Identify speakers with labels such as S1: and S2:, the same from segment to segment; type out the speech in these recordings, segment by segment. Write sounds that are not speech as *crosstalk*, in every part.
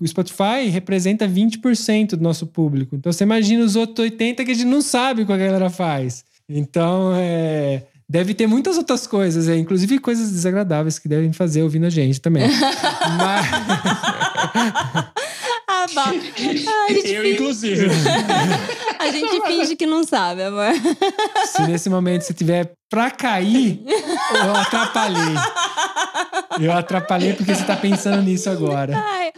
S1: o Spotify representa 20% do nosso público. Então você imagina os outros 80% que a gente não sabe o que a galera faz. Então, é, deve ter muitas outras coisas, é, inclusive coisas desagradáveis que devem fazer ouvindo a gente também. *laughs* Mas...
S2: ah. Ah,
S3: Eu,
S2: finge...
S3: inclusive.
S2: a gente *laughs* finge que não sabe, amor.
S1: Se nesse momento você tiver pra cair, eu atrapalhei. Eu atrapalhei porque você tá pensando nisso agora.
S2: Ai.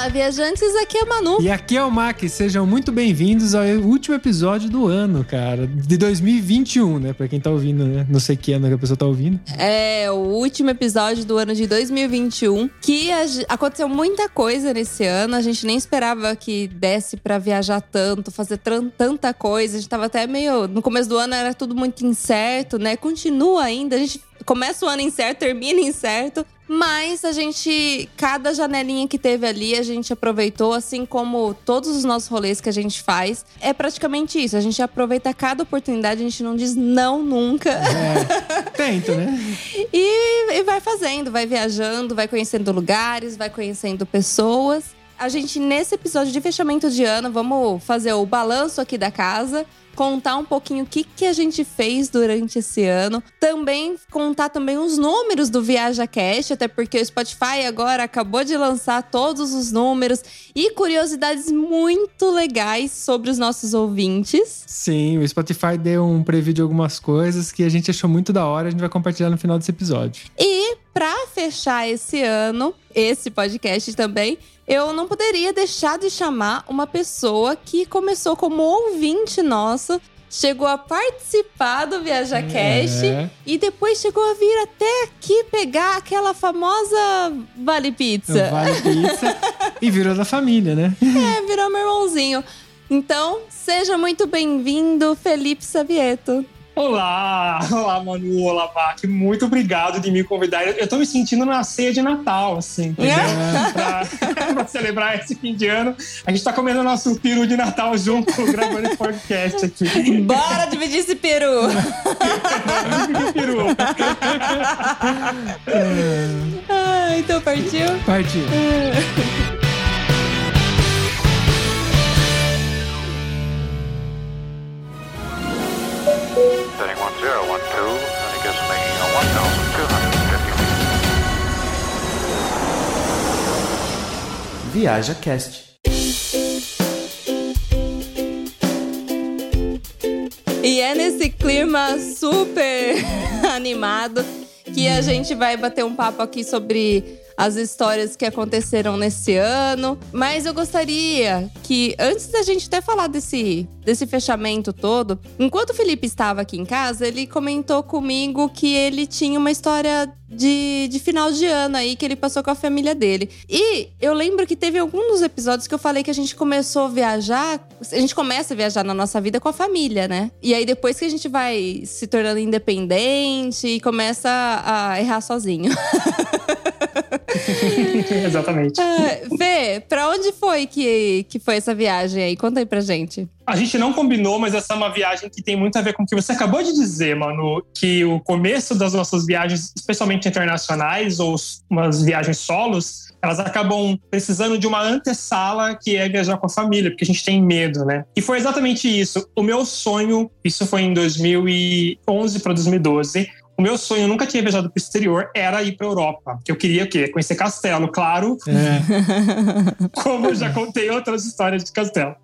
S2: Olá, viajantes, aqui é a Manu.
S1: E aqui é o Mac, sejam muito bem-vindos ao último episódio do ano, cara, de 2021, né? Pra quem tá ouvindo, né? Não sei que ano que a pessoa tá ouvindo.
S2: É o último episódio do ano de 2021, que aconteceu muita coisa nesse ano, a gente nem esperava que desse pra viajar tanto, fazer tanta coisa, a gente tava até meio, no começo do ano era tudo muito incerto, né? Continua ainda, a gente começa o ano incerto, termina incerto, mas a gente, cada janelinha que teve ali, a gente aproveitou, assim como todos os nossos rolês que a gente faz. É praticamente isso. A gente aproveita cada oportunidade, a gente não diz não nunca.
S1: É, tento, né? *laughs*
S2: E, e vai fazendo, vai viajando, vai conhecendo lugares, vai conhecendo pessoas. A gente, nesse episódio de fechamento de ano, vamos fazer o balanço aqui da casa. Contar um pouquinho o que, que a gente fez durante esse ano. Também contar também os números do Viaja Cash, até porque o Spotify agora acabou de lançar todos os números e curiosidades muito legais sobre os nossos ouvintes.
S1: Sim, o Spotify deu um preview de algumas coisas que a gente achou muito da hora, a gente vai compartilhar no final desse episódio.
S2: E pra fechar esse ano, esse podcast também, eu não poderia deixar de chamar uma pessoa que começou como ouvinte nosso, chegou a participar do Viaja Cash
S1: É.
S2: e depois chegou a vir até aqui pegar aquela famosa Vale Pizza.
S1: Vale pizza *laughs* e virou da família, né?
S2: É, virou meu irmãozinho. Então, seja muito bem-vindo, Felipe Savieto.
S3: Olá, olá Manu, olá Mac, muito obrigado de me convidar. Eu tô me sentindo na ceia de Natal, assim, entendeu? pra, pra celebrar esse fim de ano. A gente tá comendo nosso peru de Natal junto, *laughs* gravando esse podcast aqui.
S2: Bora dividir esse peru!
S3: De peru. *laughs*
S2: ah, então partiu?
S1: Partiu.
S4: Setting 1012, and it gets making a 1,250 feet.
S5: Viaja Cast.
S2: E é nesse clima super *laughs* animado que a gente vai bater um papo aqui sobre as histórias que aconteceram nesse ano. Mas eu gostaria que, antes da gente até falar desse, desse fechamento todo, enquanto o Felipe estava aqui em casa, ele comentou comigo que ele tinha uma história de, de final de ano aí que ele passou com a família dele. E eu lembro que teve algum dos episódios que eu falei que a gente começou a viajar. A gente começa a viajar na nossa vida com a família, né? E aí depois que a gente vai se tornando independente e começa a errar sozinho. *laughs* *laughs*
S3: Exatamente.
S2: Ah, Fê, pra onde foi que, que foi essa viagem aí? Conta aí pra gente.
S3: A gente não combinou, mas essa é uma viagem que tem muito a ver com o que você acabou de dizer, mano. Que o começo das nossas viagens, especialmente internacionais ou umas viagens solos, elas acabam precisando de uma antessala que é viajar com a família, porque a gente tem medo, né? E foi exatamente isso. O meu sonho, isso foi em 2011 para 2012. O meu sonho, eu nunca tinha viajado para o exterior, era ir para Europa. Que eu queria o quê? Conhecer castelo, claro,
S1: É, *laughs*
S3: como eu já contei outras histórias de castelo.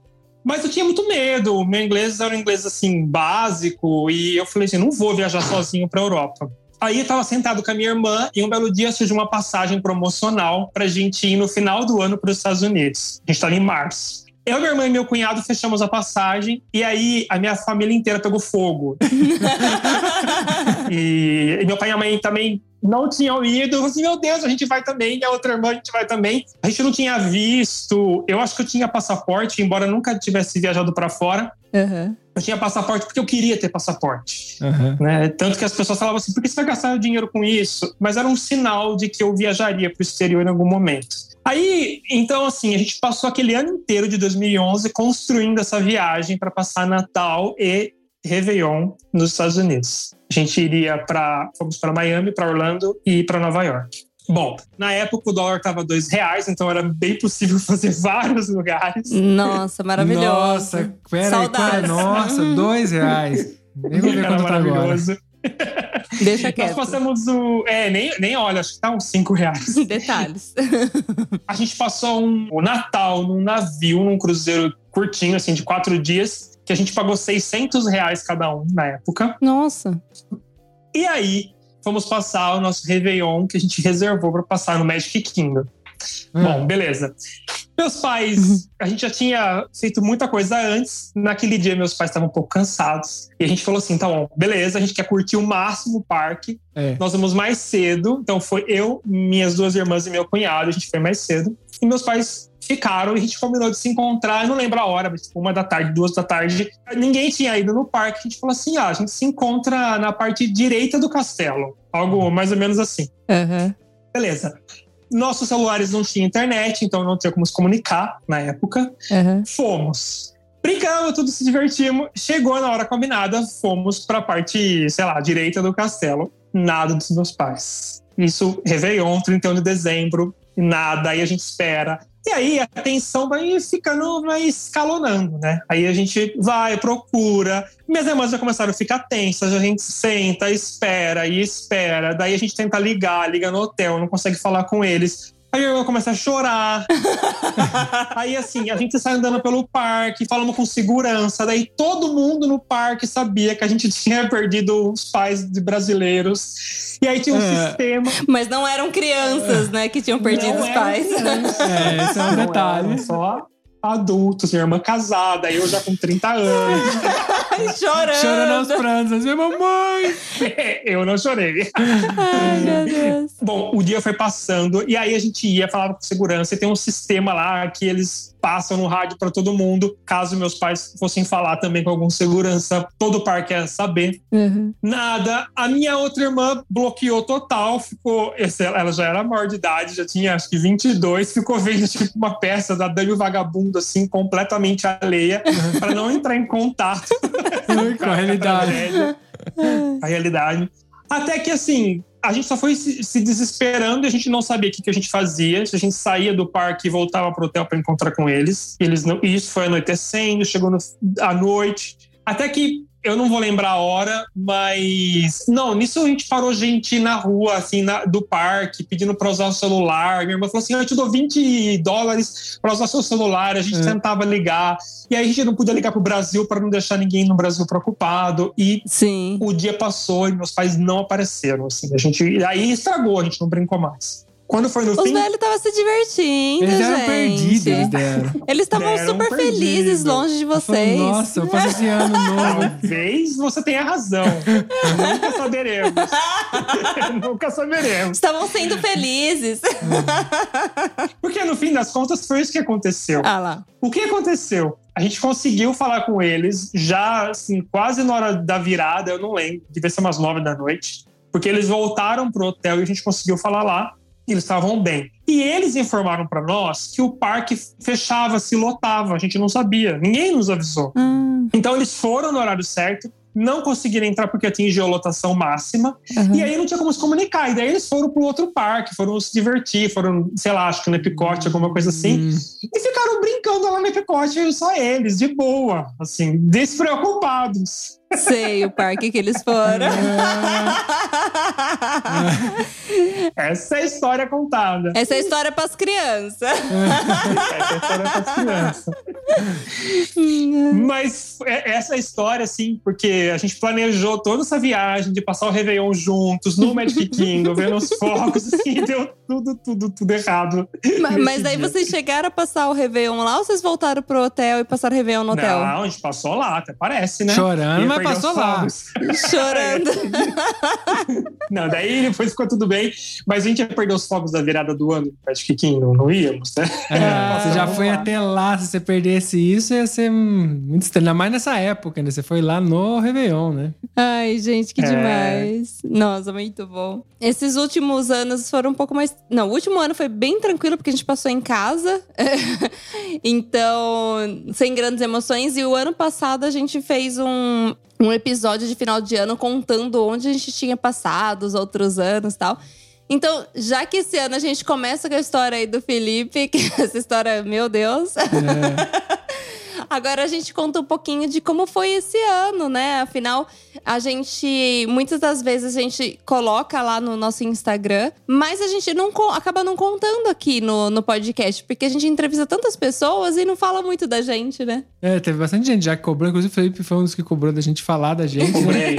S3: Mas eu tinha muito medo. Meu inglês era um inglês assim básico e eu falei assim, não vou viajar sozinho para Europa. Aí eu estava sentado com a minha irmã e um belo dia surgiu uma passagem promocional para gente ir no final do ano para os Estados Unidos. A gente estava em março. Eu, minha irmã e meu cunhado fechamos a passagem e aí a minha família inteira pegou fogo. *laughs* e, e meu pai e a mãe também não tinham ido. Eu falei assim, meu Deus, a gente vai também. E a outra irmã, a gente vai também. A gente não tinha visto. Eu acho que eu tinha passaporte, embora eu nunca tivesse viajado para fora.
S2: Uhum.
S3: Eu tinha passaporte porque eu queria ter passaporte.
S1: aham.
S3: Né? Tanto que as pessoas falavam assim, por que você vai gastar dinheiro com isso? Mas era um sinal de que eu viajaria para o exterior em algum momento. Aí, então, assim, a gente passou aquele ano inteiro de 2011 construindo essa viagem para passar Natal e Réveillon nos Estados Unidos. A gente iria para. Fomos para Miami, para Orlando e para Nova York. Bom, na época o dólar estava dois reais, então era bem possível *laughs* fazer vários lugares.
S2: Nossa, maravilhoso.
S1: Nossa, pera
S2: Saudades.
S1: aí, nossa, *laughs* dois reais. Nem vou ver quanto tá agora.
S2: Deixa
S3: Nós
S2: quieto.
S3: passamos o. É, nem, nem olha, acho que tá uns cinco reais. *laughs*
S2: Detalhes.
S3: A gente passou um, o Natal num navio, num cruzeiro curtinho, assim, de quatro dias, que a gente pagou 600 reais cada um na época.
S2: Nossa.
S3: E aí, fomos passar o nosso Réveillon que a gente reservou para passar no Magic Kingdom.
S1: Ah,
S3: Bom, beleza. Meus pais, a gente já tinha feito muita coisa antes. Naquele dia, meus pais estavam um pouco cansados. E a gente falou assim: tá bom, beleza, a gente quer curtir o máximo o parque.
S1: é.
S3: Nós vamos mais cedo. Então foi eu, minhas duas irmãs e meu cunhado. A gente foi mais cedo. E meus pais ficaram e a gente combinou de se encontrar. Eu não lembro a hora, mas tipo, uma da tarde, duas da tarde. Ninguém tinha ido no parque. A gente falou assim: ah, a gente se encontra na parte direita do castelo. Algo mais ou menos assim.
S2: Aham.
S3: Beleza. Nossos celulares não tinham internet, então não tinha como se comunicar na época.
S2: Aham.
S3: Fomos. Brincamos, tudo se divertimos. Chegou na hora combinada, fomos pra parte, sei lá, direita do castelo. Nada dos meus pais. Isso, Réveillon, 31 de dezembro, nada. Aí a gente espera. E aí a tensão vai ficando, vai escalonando, né? Aí a gente vai, procura. Minhas irmãs já começaram a ficar tensas, a gente senta, espera e espera. Daí a gente tenta ligar, liga no hotel, não consegue falar com eles. Aí irmã começa a chorar. *laughs* Aí, assim, a gente sai andando pelo parque, falamos com segurança. Daí todo mundo no parque sabia que a gente *laughs* tinha perdido os pais de brasileiros. E aí tinha um
S1: É.
S3: sistema.
S2: Mas não eram crianças, né, que tinham perdido
S3: Não
S2: os pais.
S1: É, esse é um
S3: Não
S1: detalhe.
S3: eram Só adultos, minha irmã casada, eu já com 30 anos.
S2: Ai, *laughs* Chorando.
S1: Chorando aos prantos, assim, mamãe! *laughs*
S3: eu não chorei.
S2: Ai, meu Deus.
S3: Bom, o dia foi passando e aí a gente ia, falava com segurança e tem um sistema lá que eles passam no rádio para todo mundo. Caso meus pais fossem falar também com algum segurança, todo o parque ia saber.
S2: Uhum.
S3: Nada. A minha outra irmã bloqueou total, ficou. Ela já era maior de idade, já tinha acho que 22, ficou vendo tipo uma peça da Dani Vagabundo, assim, completamente alheia, para não entrar em contato *laughs* *laughs*
S1: Com a realidade.
S3: a realidade. Até que, assim, a gente só foi se, se desesperando e a gente não sabia o que, que a gente fazia. A gente saía do parque e voltava pro hotel para encontrar com eles. Eles não, e isso foi anoitecendo, chegou no, à noite. Até que eu não vou lembrar a hora, mas. Não, nisso a gente parou gente na rua, assim, na- do parque, pedindo para usar o celular. Minha irmã falou assim: "Ah, eu te dou 20 dólares para usar seu celular. A gente
S1: É.
S3: tentava ligar. E aí a gente não podia ligar pro Brasil para não deixar ninguém no Brasil preocupado. E
S2: Sim.
S3: o dia passou e meus pais não apareceram. Assim, a gente, aí estragou, a gente não brincou mais. Quando foi no
S2: Os
S3: fim,
S2: velhos estavam se divertindo,
S1: Eles eram
S2: gente.
S1: perdidos, eles deram.
S2: Eles estavam super
S3: perdido.
S2: felizes longe de
S1: Eu falei,
S2: vocês.
S1: Nossa, eu faço esse ano *laughs* novo.
S3: talvez você tenha razão. Nunca saberemos. *laughs* Nunca saberemos.
S2: Estavam sendo felizes. *laughs*
S3: Porque no fim das contas foi isso que aconteceu.
S2: ah lá.
S3: O que aconteceu? A gente conseguiu falar com eles já, assim, quase na hora da virada, eu não lembro, devia ser umas nove da noite, porque eles voltaram pro hotel e a gente conseguiu falar lá. Eles estavam bem. E eles informaram para nós que o parque fechava, se lotava. A gente não sabia. Ninguém nos avisou.
S2: Hum,
S3: Então eles foram no horário certo, não conseguiram entrar porque atingiu a lotação máxima.
S2: aham.
S3: E aí não tinha como se comunicar. E daí eles foram pro outro parque, foram se divertir, foram, sei lá, acho que no Epicote, alguma coisa assim.
S1: Hum.
S3: E ficaram brincando lá no Epicote, só eles, de boa, assim, despreocupados.
S2: Sei o parque que eles foram. *laughs*
S3: Essa é a história contada.
S2: Essa é a história para as crianças. *laughs*
S3: Essa é a história crianças. Mas é- essa história, assim, porque a gente planejou toda essa viagem de passar o Réveillon juntos no Magic Kingdom, vendo os fogos, assim, deu tudo, tudo, tudo errado.
S2: Ma- Mas, daí
S3: dia.
S2: vocês chegaram a passar o Réveillon lá ou vocês voltaram pro hotel e passaram o Réveillon no hotel?
S3: Não, a gente passou lá, até parece, né?
S1: Chorando, mas passou
S3: os
S1: lá.
S3: fogos.
S2: Chorando. *laughs*
S3: Não, daí depois ficou tudo bem, mas a gente ia perder os fogos da virada do ano, acho que Kingdom, não íamos, né?
S1: É,
S2: Ah,
S1: você já foi
S3: lá.
S1: até lá, se você perdesse isso, ia ser muito estranho. Ainda mais nessa época, né? Você foi lá no Réveillon, né?
S2: Ai, gente, que
S3: É.
S2: demais. Nossa, muito bom. Esses últimos anos foram um pouco mais. Não, o último ano foi bem tranquilo, porque a gente passou em casa. *laughs* então, sem grandes emoções. E o ano passado a gente fez um. Um episódio de final de ano contando onde a gente tinha passado os outros anos e tal. Então, já que esse ano a gente começa com a história aí do Felipe, *laughs* que essa história, meu Deus.
S1: É.
S2: Agora a gente conta um pouquinho de como foi esse ano, né? Afinal, a gente muitas das vezes a gente coloca lá no nosso Instagram, mas a gente não acaba não contando aqui no, no podcast, porque a gente entrevista tantas pessoas e não fala muito da gente, né?
S1: É, teve bastante gente já que cobrou. Inclusive, o Felipe foi um dos que cobrou da gente falar da gente. né?
S3: Cobrei.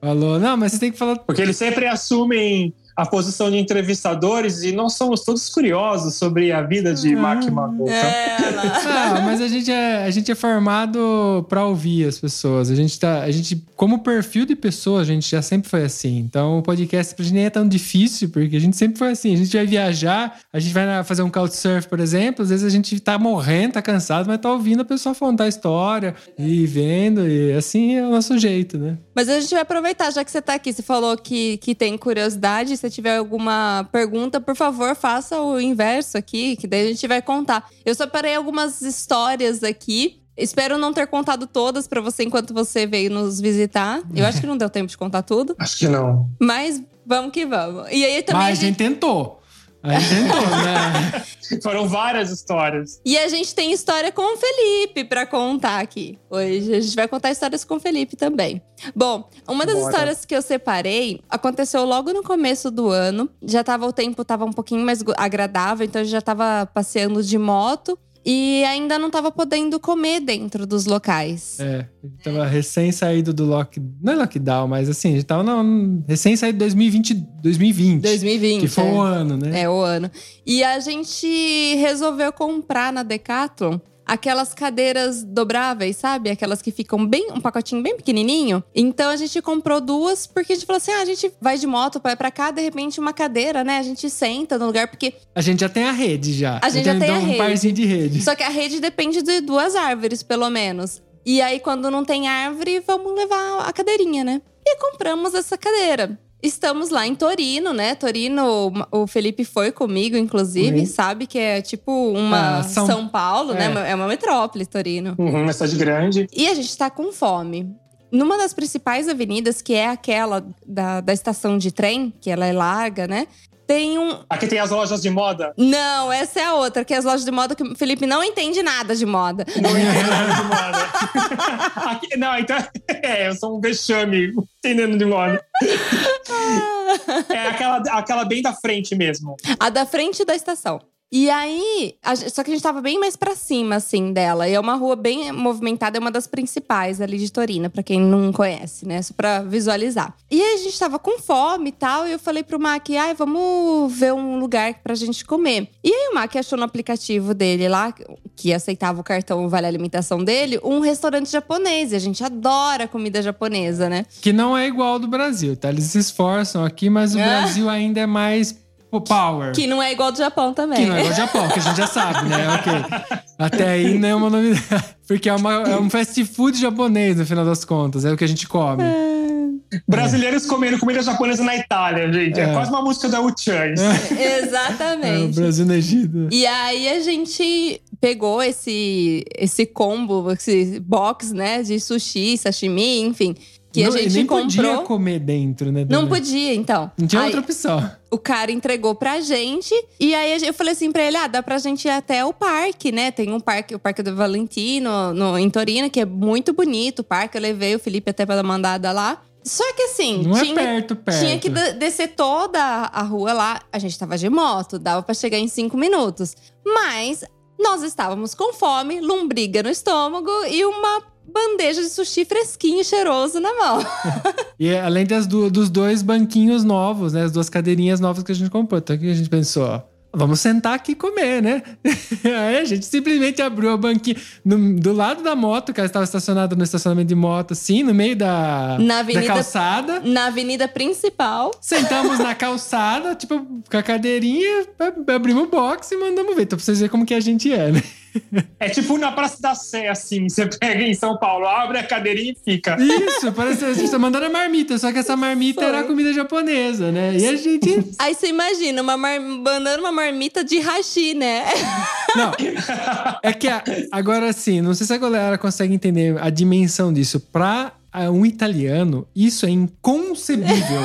S1: Falou, não, mas você tem que falar.
S3: Porque eles sempre assumem a posição de entrevistadores e nós somos todos curiosos sobre a vida de Mark Mago.
S2: É. *laughs*
S1: Ah, mas a gente é, a gente é formado pra ouvir as pessoas. A gente tá. A gente, como perfil de pessoa, a gente já sempre foi assim. Então o podcast pra gente nem é tão difícil, porque a gente sempre foi assim. A gente vai viajar, a gente vai fazer um couchsurf, por exemplo. Às vezes a gente tá morrendo, tá cansado, mas tá ouvindo a pessoa contar a história e vendo. E assim é o nosso jeito, né?
S2: Mas a gente vai aproveitar, já que você tá aqui. Você falou que, que tem curiosidade. Se tiver alguma pergunta, por favor, faça o inverso aqui, que daí a gente vai contar. Eu separei algumas histórias aqui. Espero não ter contado todas pra você enquanto você veio nos visitar. Eu acho que não deu tempo de contar tudo,
S3: Acho que não.
S2: mas vamos que vamos. E aí também.
S1: mas
S2: a
S1: gente. A gente tentou, né? *laughs*
S3: Foram várias histórias.
S2: E a gente tem história com o Felipe pra contar aqui. Hoje a gente vai contar histórias com o Felipe também. Bom, uma das
S3: Bora.
S2: histórias que eu separei aconteceu logo no começo do ano. Já tava o tempo tava um pouquinho mais agradável, então eu já tava passeando de moto e ainda não tava podendo comer dentro dos locais.
S1: É, a gente tava recém saído do lock, não é lockdown, mas assim, a gente tava não, recém saído de 2020, 2020,
S2: 2020.
S1: que foi
S2: é.
S1: o ano, né?
S2: É, o ano. E a gente resolveu comprar na Decathlon aquelas cadeiras dobráveis, sabe? Aquelas que ficam bem, um pacotinho bem pequenininho. Então a gente comprou duas porque a gente falou assim: ah, a gente vai de moto, vai pra cá, de repente uma cadeira, né? A gente senta no lugar porque
S1: A gente já tem a rede já.
S2: A gente já tem a
S1: um
S2: rede.
S1: parzinho de rede.
S2: só que a rede depende de duas árvores, pelo menos. E aí quando não tem árvore, vamos levar a cadeirinha, né? E compramos essa cadeira. Estamos lá em Torino, né? Torino, o Felipe foi comigo, inclusive,
S3: Uhum.
S2: sabe que é tipo uma
S1: Ah,
S2: São,
S1: São-
S2: Paulo,
S1: é.
S2: né? É uma metrópole, Torino.
S3: Uhum, uma cidade grande.
S2: E a gente tá com fome. Numa das principais avenidas, que é aquela da, da estação de trem, que ela é larga, né? Tem um.
S3: Aqui tem as lojas de moda.
S2: Não, essa é a outra, que é as lojas de moda que o Felipe não entende nada de moda.
S3: Não entendo nada de moda. *laughs* Aqui, não, então. *laughs* É, eu sou um vexame entendendo de moda. *laughs* É aquela, aquela bem da frente mesmo.
S2: A da frente da estação. E aí, a só que a gente tava bem mais pra cima, assim, dela. E é uma rua bem movimentada, é uma das principais ali de Torino, pra quem não conhece, né? Só pra visualizar. E aí a gente tava com fome e tal, e eu falei pro Mac, ai, vamos ver um lugar pra gente comer. E aí o Mac achou no aplicativo dele lá, que aceitava o cartão Vale Alimentação dele, um restaurante japonês. E a gente adora comida japonesa, né?
S1: Que não é igual ao do Brasil, tá? Eles se esforçam aqui, mas o
S2: Ah.
S1: Brasil ainda é mais pô, power.
S2: Que não é igual ao do Japão também.
S1: Que não é igual ao Japão, que a gente já sabe, né? Ok. Até aí não é uma novidade. *laughs* Porque é, uma- é um fast food japonês, no final das contas. É o que a gente come.
S3: Brasileiros comendo comida japonesa na Itália, gente. É,
S1: É.
S3: quase uma música da U-Chan. *laughs* isso.
S1: É, o
S2: Exatamente.
S1: Brasil no Egito.
S2: E aí a gente pegou esse, esse combo, esse box, né, de sushi, sashimi, enfim, que
S1: Não,
S2: a gente
S1: nem
S2: comprou.
S1: podia comer dentro, né?
S2: Não podia, então.
S1: Não tinha
S2: Aí,
S1: outra opção.
S2: O cara entregou pra gente. E aí eu falei assim pra ele: ah, dá pra gente ir até o parque, né? Tem um parque, o Parque do Valentino, no, em Torino, que é muito bonito o parque. Eu levei o Felipe até pra dar mandada lá. Só que assim,
S1: Não é
S2: tinha,
S1: perto, perto.
S2: tinha que de- descer toda a rua lá. A gente tava de moto, dava pra chegar em cinco minutos. Mas nós estávamos com fome, lombriga no estômago e uma bandeja de sushi fresquinho e cheiroso na mão. *laughs*
S1: E além das du- dos dois banquinhos novos, né? As duas cadeirinhas novas que a gente comprou. Então o que a gente pensou? ó, Vamos sentar aqui e comer, né? *laughs* Aí a gente simplesmente abriu a banquinha no- do lado da moto, que ela estava estacionada no estacionamento de moto, assim, no meio da,
S2: Na
S1: da
S2: avenida-
S1: calçada.
S2: Na avenida principal.
S1: Sentamos na *laughs* calçada, tipo, com a cadeirinha, ab- abrimos o box e mandamos ver. Então, pra vocês verem como que a gente é, né?
S3: É tipo na Praça da Sé, assim. Você pega em São Paulo, abre a cadeirinha e fica.
S1: Isso, parece que a gente tá mandando a marmita, só que essa marmita
S2: Foi.
S1: era comida japonesa, né? E a gente.
S2: Aí você imagina, uma mar... mandando uma marmita de hashi, né?
S1: Não. É que a- agora assim, não sei se a galera consegue entender a dimensão disso. Pra ah, um italiano, isso é inconcebível.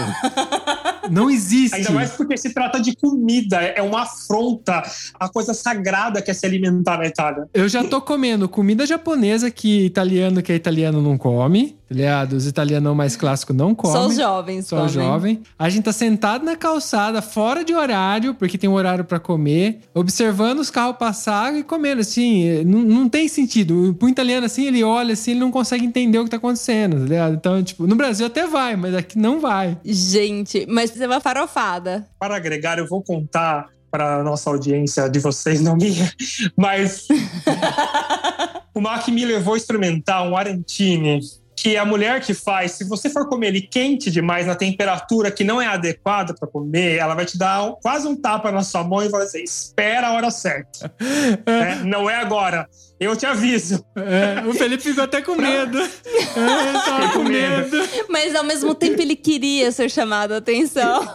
S1: *laughs* Não existe.
S3: Ainda mais porque se trata de comida, é uma afronta à coisa sagrada que é se alimentar na Itália.
S1: Eu já tô comendo comida japonesa que italiano que é italiano não come. Tá ligado? Os italianos mais clássicos não comem.
S2: Só os jovens
S1: Só
S2: comem.
S1: jovem. A gente tá sentado na calçada, fora de horário, porque tem um horário pra comer, observando os carros passar e comendo. Assim, não, não tem sentido. Pro italiano, assim, ele olha assim, ele não consegue entender o que tá acontecendo, tá ligado? Então, tipo, no Brasil até vai, mas aqui não vai.
S2: Gente, mas é uma farofada.
S3: Para agregar, eu vou contar para a nossa audiência de vocês, não minha, *laughs* mas *laughs* o Mac me levou a experimentar um arantini que a mulher que faz, se você for comer ele quente demais, na temperatura que não é adequada para comer, ela vai te dar um- quase um tapa na sua mão e vai dizer: espera a hora certa. *laughs* É, não é agora. Eu te aviso.
S1: É, o Felipe ficou até com medo. É, ele tava com
S3: medo.
S2: Mas ao mesmo tempo ele queria ser chamado a atenção.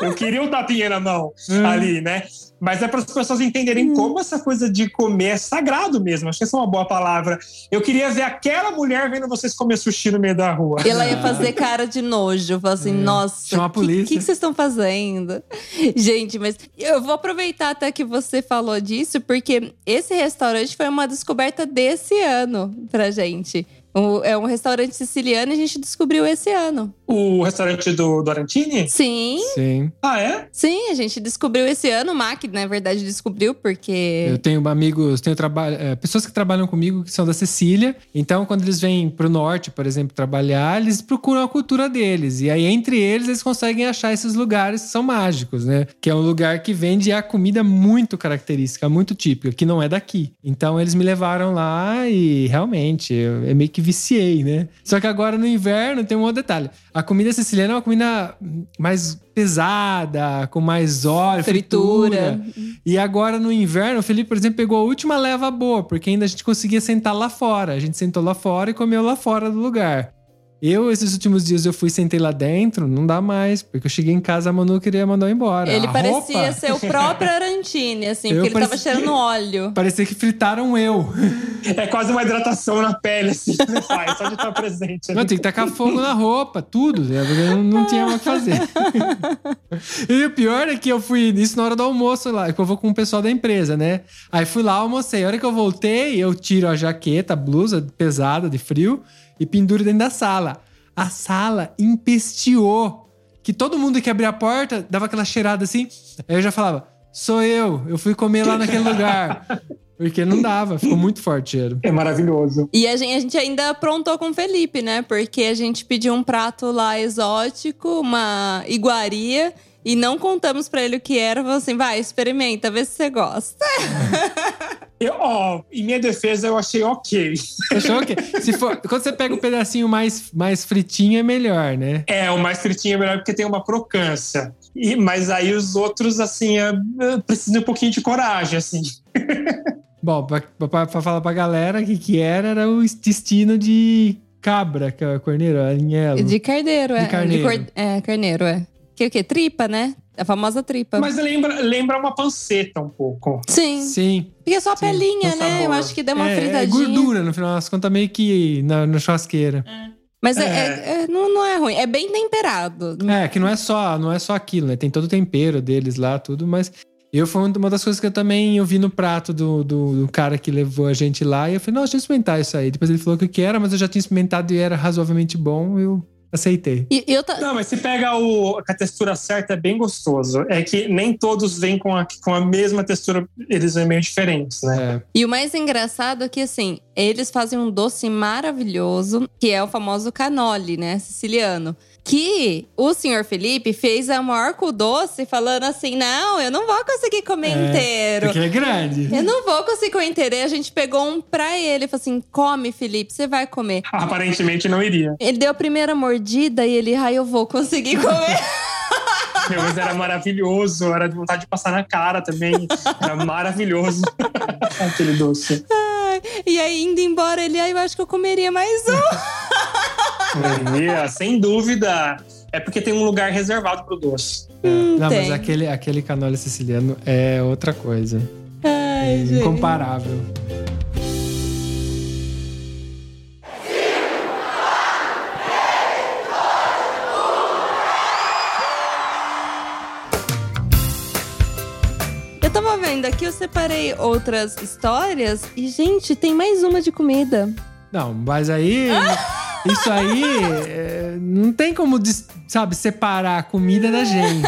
S3: Eu queria um tapinha na mão ali, né? Mas é para as pessoas entenderem como essa coisa de comer é sagrado mesmo. Acho que essa é uma boa palavra. Eu queria ver aquela mulher vendo vocês comer sushi no meio da rua.
S2: Ela ia fazer cara de nojo. Falar assim, nossa,
S1: Chama a
S2: o que,
S1: polícia.
S2: que, que vocês estão fazendo? Gente, mas eu vou aproveitar até que você falou disso, porque esse restaurante foi uma descoberta desse ano pra gente. É um restaurante siciliano e a gente descobriu esse ano.
S3: O restaurante do, do Arantini?
S2: Sim,
S1: Sim.
S3: Ah, é?
S2: sim, a gente descobriu esse ano. O Mac, na verdade, descobriu, porque.
S1: Eu tenho amigos, tenho trabalho, é, pessoas que trabalham comigo que são da Sicília. Então, quando eles vêm pro norte, por exemplo, trabalhar, eles procuram a cultura deles. E aí, entre eles, eles conseguem achar esses lugares que são mágicos, né? Que é um lugar que vende a comida muito característica, muito típica, que não é daqui. Então, eles me levaram lá e realmente eu, eu meio que viciei, né? Só que agora no inverno tem um outro detalhe. A comida siciliana é uma comida mais pesada, com mais óleo,
S2: Fritura.
S1: fritura. E agora no inverno, o Felipe, por exemplo, pegou a última leva boa, porque ainda a gente conseguia sentar lá fora. A gente sentou lá fora e comeu lá fora do lugar. Eu, esses últimos dias, eu fui sentei lá dentro, não dá mais, porque eu cheguei em casa, a Manu queria mandar eu embora.
S2: Ele
S1: A
S2: parecia
S1: roupa,
S2: ser o próprio Arantini, assim,
S1: Eu
S2: porque ele tava cheirando óleo.
S1: Parecia que fritaram eu.
S3: É quase uma hidratação na pele, assim, que você faz, só de estar presente.
S1: Não, tem que tacar fogo na roupa, tudo, né? Porque não, não tinha mais o que fazer. *laughs* e o pior é que eu fui isso na hora do almoço lá, que eu vou com o pessoal da empresa, né? Aí fui lá, almocei. A hora que eu voltei, eu tiro a jaqueta, a blusa pesada de frio e penduro dentro da sala. A sala empesteou. Que todo mundo que abria a porta dava aquela cheirada assim. Aí eu já falava, sou eu, eu fui comer lá naquele *laughs* lugar. Porque não dava, ficou muito forte o cheiro.
S3: É maravilhoso.
S2: E a gente, a gente ainda aprontou com o Felipe, né? Porque a gente pediu um prato lá exótico, uma iguaria, e não contamos pra ele o que era. Falou assim: vai, experimenta, vê se você gosta. *laughs*
S3: Eu, ó, em minha defesa, eu achei ok. *laughs*
S1: Achou que se for, quando você pega um pedacinho mais, mais fritinho é melhor, né?
S3: É, o mais fritinho é melhor porque tem uma crocância. E, mas aí os outros, assim, é, é, precisam de um pouquinho de coragem, assim. *laughs*
S1: Bom, pra, pra- pra falar pra galera o que, que era, era o intestino de cabra, que é o corneiro, alinhelo.
S2: De carneiro, é.
S1: De carneiro.
S2: cor- é, carneiro, é. Que o quê? Tripa, né? A famosa tripa.
S3: Mas lembra, lembra uma panceta um pouco.
S2: Sim.
S1: Sim.
S2: Porque é só a pelinha,
S3: com
S2: né? Eu acho que deu uma
S1: é, é
S2: fritadinha.
S1: gordura, no final das contas, meio que na, na churrasqueira.
S2: Mas é-
S3: É.
S2: é- é- não, não é ruim. É bem temperado.
S1: É, que não é só, não é só aquilo, né? Tem todo o tempero deles lá, tudo, mas eu foi uma das coisas que eu também eu vi no prato do, do, do cara que levou a gente lá e eu falei, nossa, deixa eu experimentar isso aí. Depois ele falou que o que era, mas eu já tinha experimentado e era razoavelmente bom, eu aceitei.
S2: E eu ta-
S3: Não, mas se pega o, com a textura certa, é bem gostoso. É que nem todos vêm com a, com a mesma textura, eles vêm meio diferentes, né?
S1: É.
S2: E o mais engraçado é que, assim, eles fazem um doce maravilhoso, que é o famoso canoli, né? Siciliano. Que o senhor Felipe fez a maior com o doce, falando assim: não, eu não vou conseguir comer
S1: É,
S2: inteiro.
S1: Porque é grande.
S2: Eu não vou conseguir comer inteiro. E a gente pegou um pra ele. Falou assim: come, Felipe, você vai comer.
S3: Aparentemente não iria.
S2: Ele deu a primeira mordida e ele, ai, eu vou conseguir comer. *laughs*
S3: Meu, mas era maravilhoso, era de vontade de passar na cara também. Era maravilhoso. aquele doce.
S2: Ai, e aí, indo embora, ele, aí eu acho que eu comeria mais um. *laughs*
S3: Sem dúvida. É porque tem um lugar reservado pro doce.
S2: Hum,
S1: Não,
S2: tem.
S1: mas aquele, aquele canole siciliano é outra coisa.
S2: Ai,
S1: É
S2: gente.
S1: incomparável.
S2: Eu tava vendo aqui, eu separei outras histórias e, gente, tem mais uma de comida.
S1: Não, mas aí. Isso aí é, não tem como, sabe, separar a comida da gente.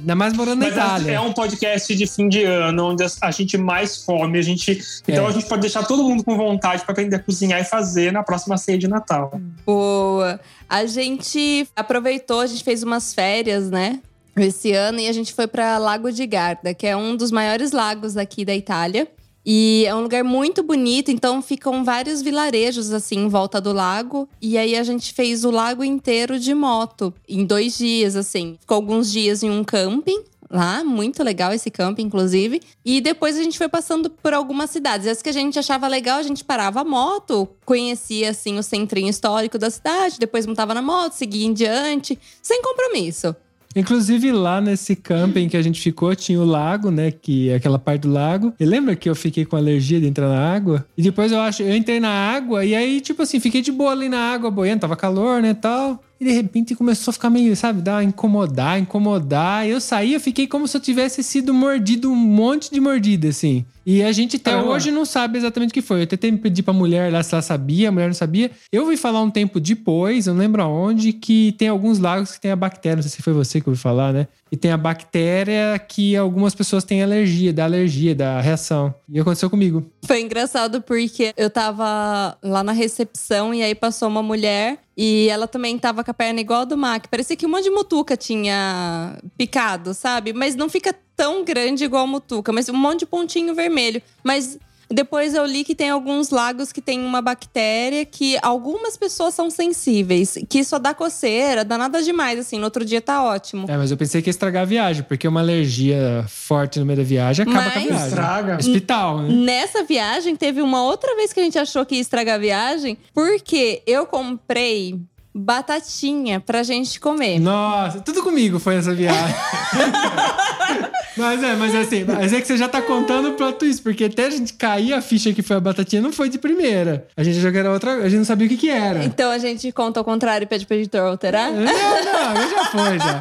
S1: Ainda mais morando na
S3: Mas
S1: Itália.
S3: é um podcast de fim de ano, onde a gente mais come. A gente, então
S1: É.
S3: a gente pode deixar todo mundo com vontade para aprender a cozinhar e fazer na próxima ceia de Natal.
S2: Boa. A gente aproveitou, a gente fez umas férias, né? Esse ano e a gente foi para Lago de Garda, que é um dos maiores lagos aqui da Itália. E é um lugar muito bonito, então ficam vários vilarejos assim em volta do lago. E aí a gente fez o lago inteiro de moto em dois dias, assim. Ficou alguns dias em um camping lá, muito legal esse camping, inclusive. E depois a gente foi passando por algumas cidades. As que a gente achava legal, a gente parava a moto, conhecia assim o centrinho histórico da cidade, depois montava na moto, seguia em diante, sem compromisso.
S1: Inclusive lá nesse camping que a gente ficou, tinha o lago, né? Que é aquela parte do lago. E lembra que eu fiquei com alergia de entrar na água? E depois eu acho, eu entrei na água e aí, tipo assim, fiquei de boa ali na água, boiando, tava calor, né, tal. E de repente começou a ficar meio, sabe, dar incomodar, incomodar. Eu saí, eu fiquei como se eu tivesse sido mordido um monte de mordida, assim. E a gente até
S3: Caramba.
S1: hoje não sabe exatamente o que foi. Eu tentei pedir pra mulher lá se ela sabia, a mulher não sabia. Eu ouvi falar um tempo depois, eu não lembro aonde, que tem alguns lagos que tem a bactéria, não sei se foi você que ouviu falar, né? E tem a bactéria que algumas pessoas têm alergia, dá alergia, dá reação. E aconteceu comigo.
S2: Foi engraçado porque eu tava lá na recepção e aí passou uma mulher e ela também tava com a perna igual a do Mac. Parecia que um monte de mutuca tinha picado, sabe? Mas não fica tão grande igual a mutuca, mas um monte de pontinho vermelho. Mas depois eu li que tem alguns lagos que tem uma bactéria que algumas pessoas são sensíveis, que só dá coceira, dá nada demais, assim. No outro dia tá ótimo.
S1: É, mas eu pensei que ia estragar a viagem, porque uma alergia forte no meio da viagem acaba com a
S2: Mas-
S1: viagem.
S3: Estraga.
S1: Hospital, né?
S2: Nessa viagem, teve uma outra vez que a gente achou que ia estragar a viagem, porque eu comprei batatinha pra gente comer.
S1: Nossa, tudo comigo foi essa viagem. *laughs* mas é, mas é assim, mas é que você já tá contando o plot twist, porque até a gente cair a ficha que foi a batatinha não foi de primeira. A gente já era outra, a gente não sabia o que que era.
S2: Então a gente conta ao contrário e pede pro editor alterar?
S1: Não, não, já foi já.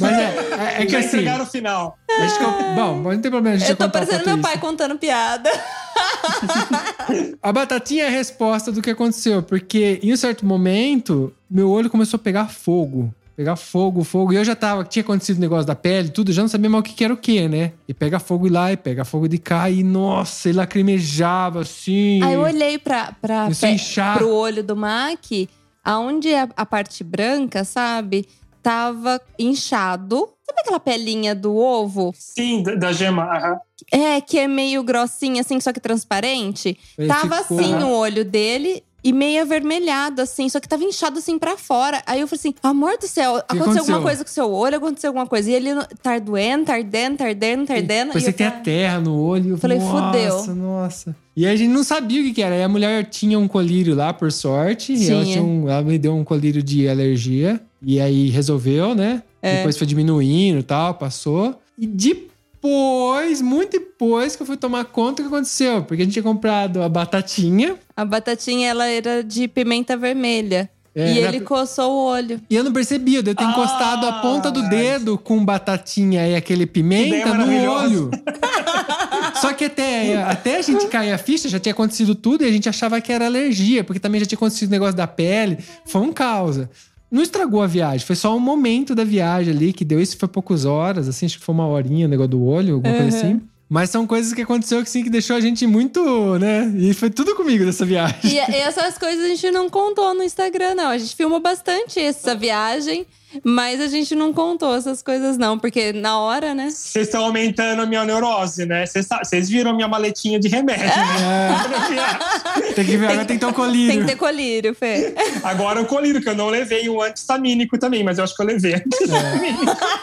S1: Mas é, é, é que
S3: Já
S1: assim,
S3: entregaram o final.
S1: a gente bom, mas não tem problema a gente
S2: Eu tô parecendo meu pai contando piada. *laughs*
S1: A batatinha é a resposta do que aconteceu, porque em um certo momento, meu olho começou a pegar fogo. Pegar fogo, fogo. E eu já tava, tinha acontecido o negócio da pele, tudo, já não sabia mais o que, que era o que, né? E pega fogo lá, e pega fogo de cá, e nossa, ele lacrimejava assim.
S2: Aí eu olhei pra, pra,
S1: Começou a
S2: pe-
S1: inchar.
S2: pro olho do Mac, aonde a, a parte branca, sabe? Tava inchado. Sabe aquela pelinha do ovo?
S3: Sim, da, gema. aham.
S2: É, que é meio grossinha, assim, só que transparente.
S1: Ele
S2: tava
S1: ficou-
S2: assim no olho dele e meio avermelhado, assim, só que tava inchado assim pra fora. Aí eu falei assim: amor do céu, aconteceu,
S1: aconteceu?
S2: alguma coisa com o seu olho, aconteceu alguma coisa. E ele tá ardendo, tá ardendo, tá ardendo, tá ardendo. E
S1: que tem a terra no olho. Eu
S2: Falei,
S1: nossa,
S2: fudeu.
S1: Nossa. E a gente não sabia o que, que era. Aí a mulher tinha um colírio lá, por sorte. E ela,
S2: Tinha.
S1: um- ela me deu um colírio de alergia. E aí resolveu, né?
S2: É.
S1: Depois foi diminuindo e tal, passou. E depois, muito depois que eu fui tomar conta do que aconteceu. Porque a gente tinha comprado a batatinha.
S2: A batatinha, ela era de pimenta vermelha.
S1: É,
S2: e ele coçou o olho.
S1: E eu não percebi, eu devo ter
S3: Ah,
S1: encostado a ponta do dedo com batatinha e aquele pimenta no olho. *laughs* Só que até, até a gente cair a ficha, já tinha acontecido tudo e a gente achava que era alergia, porque também já tinha acontecido o negócio da pele. Foi um causa. Não estragou a viagem, foi só um momento da viagem ali que deu isso, foi poucas horas, assim, acho que foi uma horinha o negócio do olho, alguma coisa assim. Mas são coisas que aconteceu que, assim, que deixou a gente muito, né? E foi tudo comigo dessa viagem.
S2: E, e essas coisas a gente não contou no Instagram, não. A gente filmou bastante essa viagem. Mas a gente não contou essas coisas, não, porque na hora, né?
S3: Vocês estão aumentando a minha neurose, né? Vocês viram a minha maletinha de remédio, né?
S1: Tem que ver, agora tem que ter um colírio.
S2: Tem que ter colírio, Fê.
S3: Agora o colírio, que eu não levei um antistamínico também, mas eu acho que eu levei.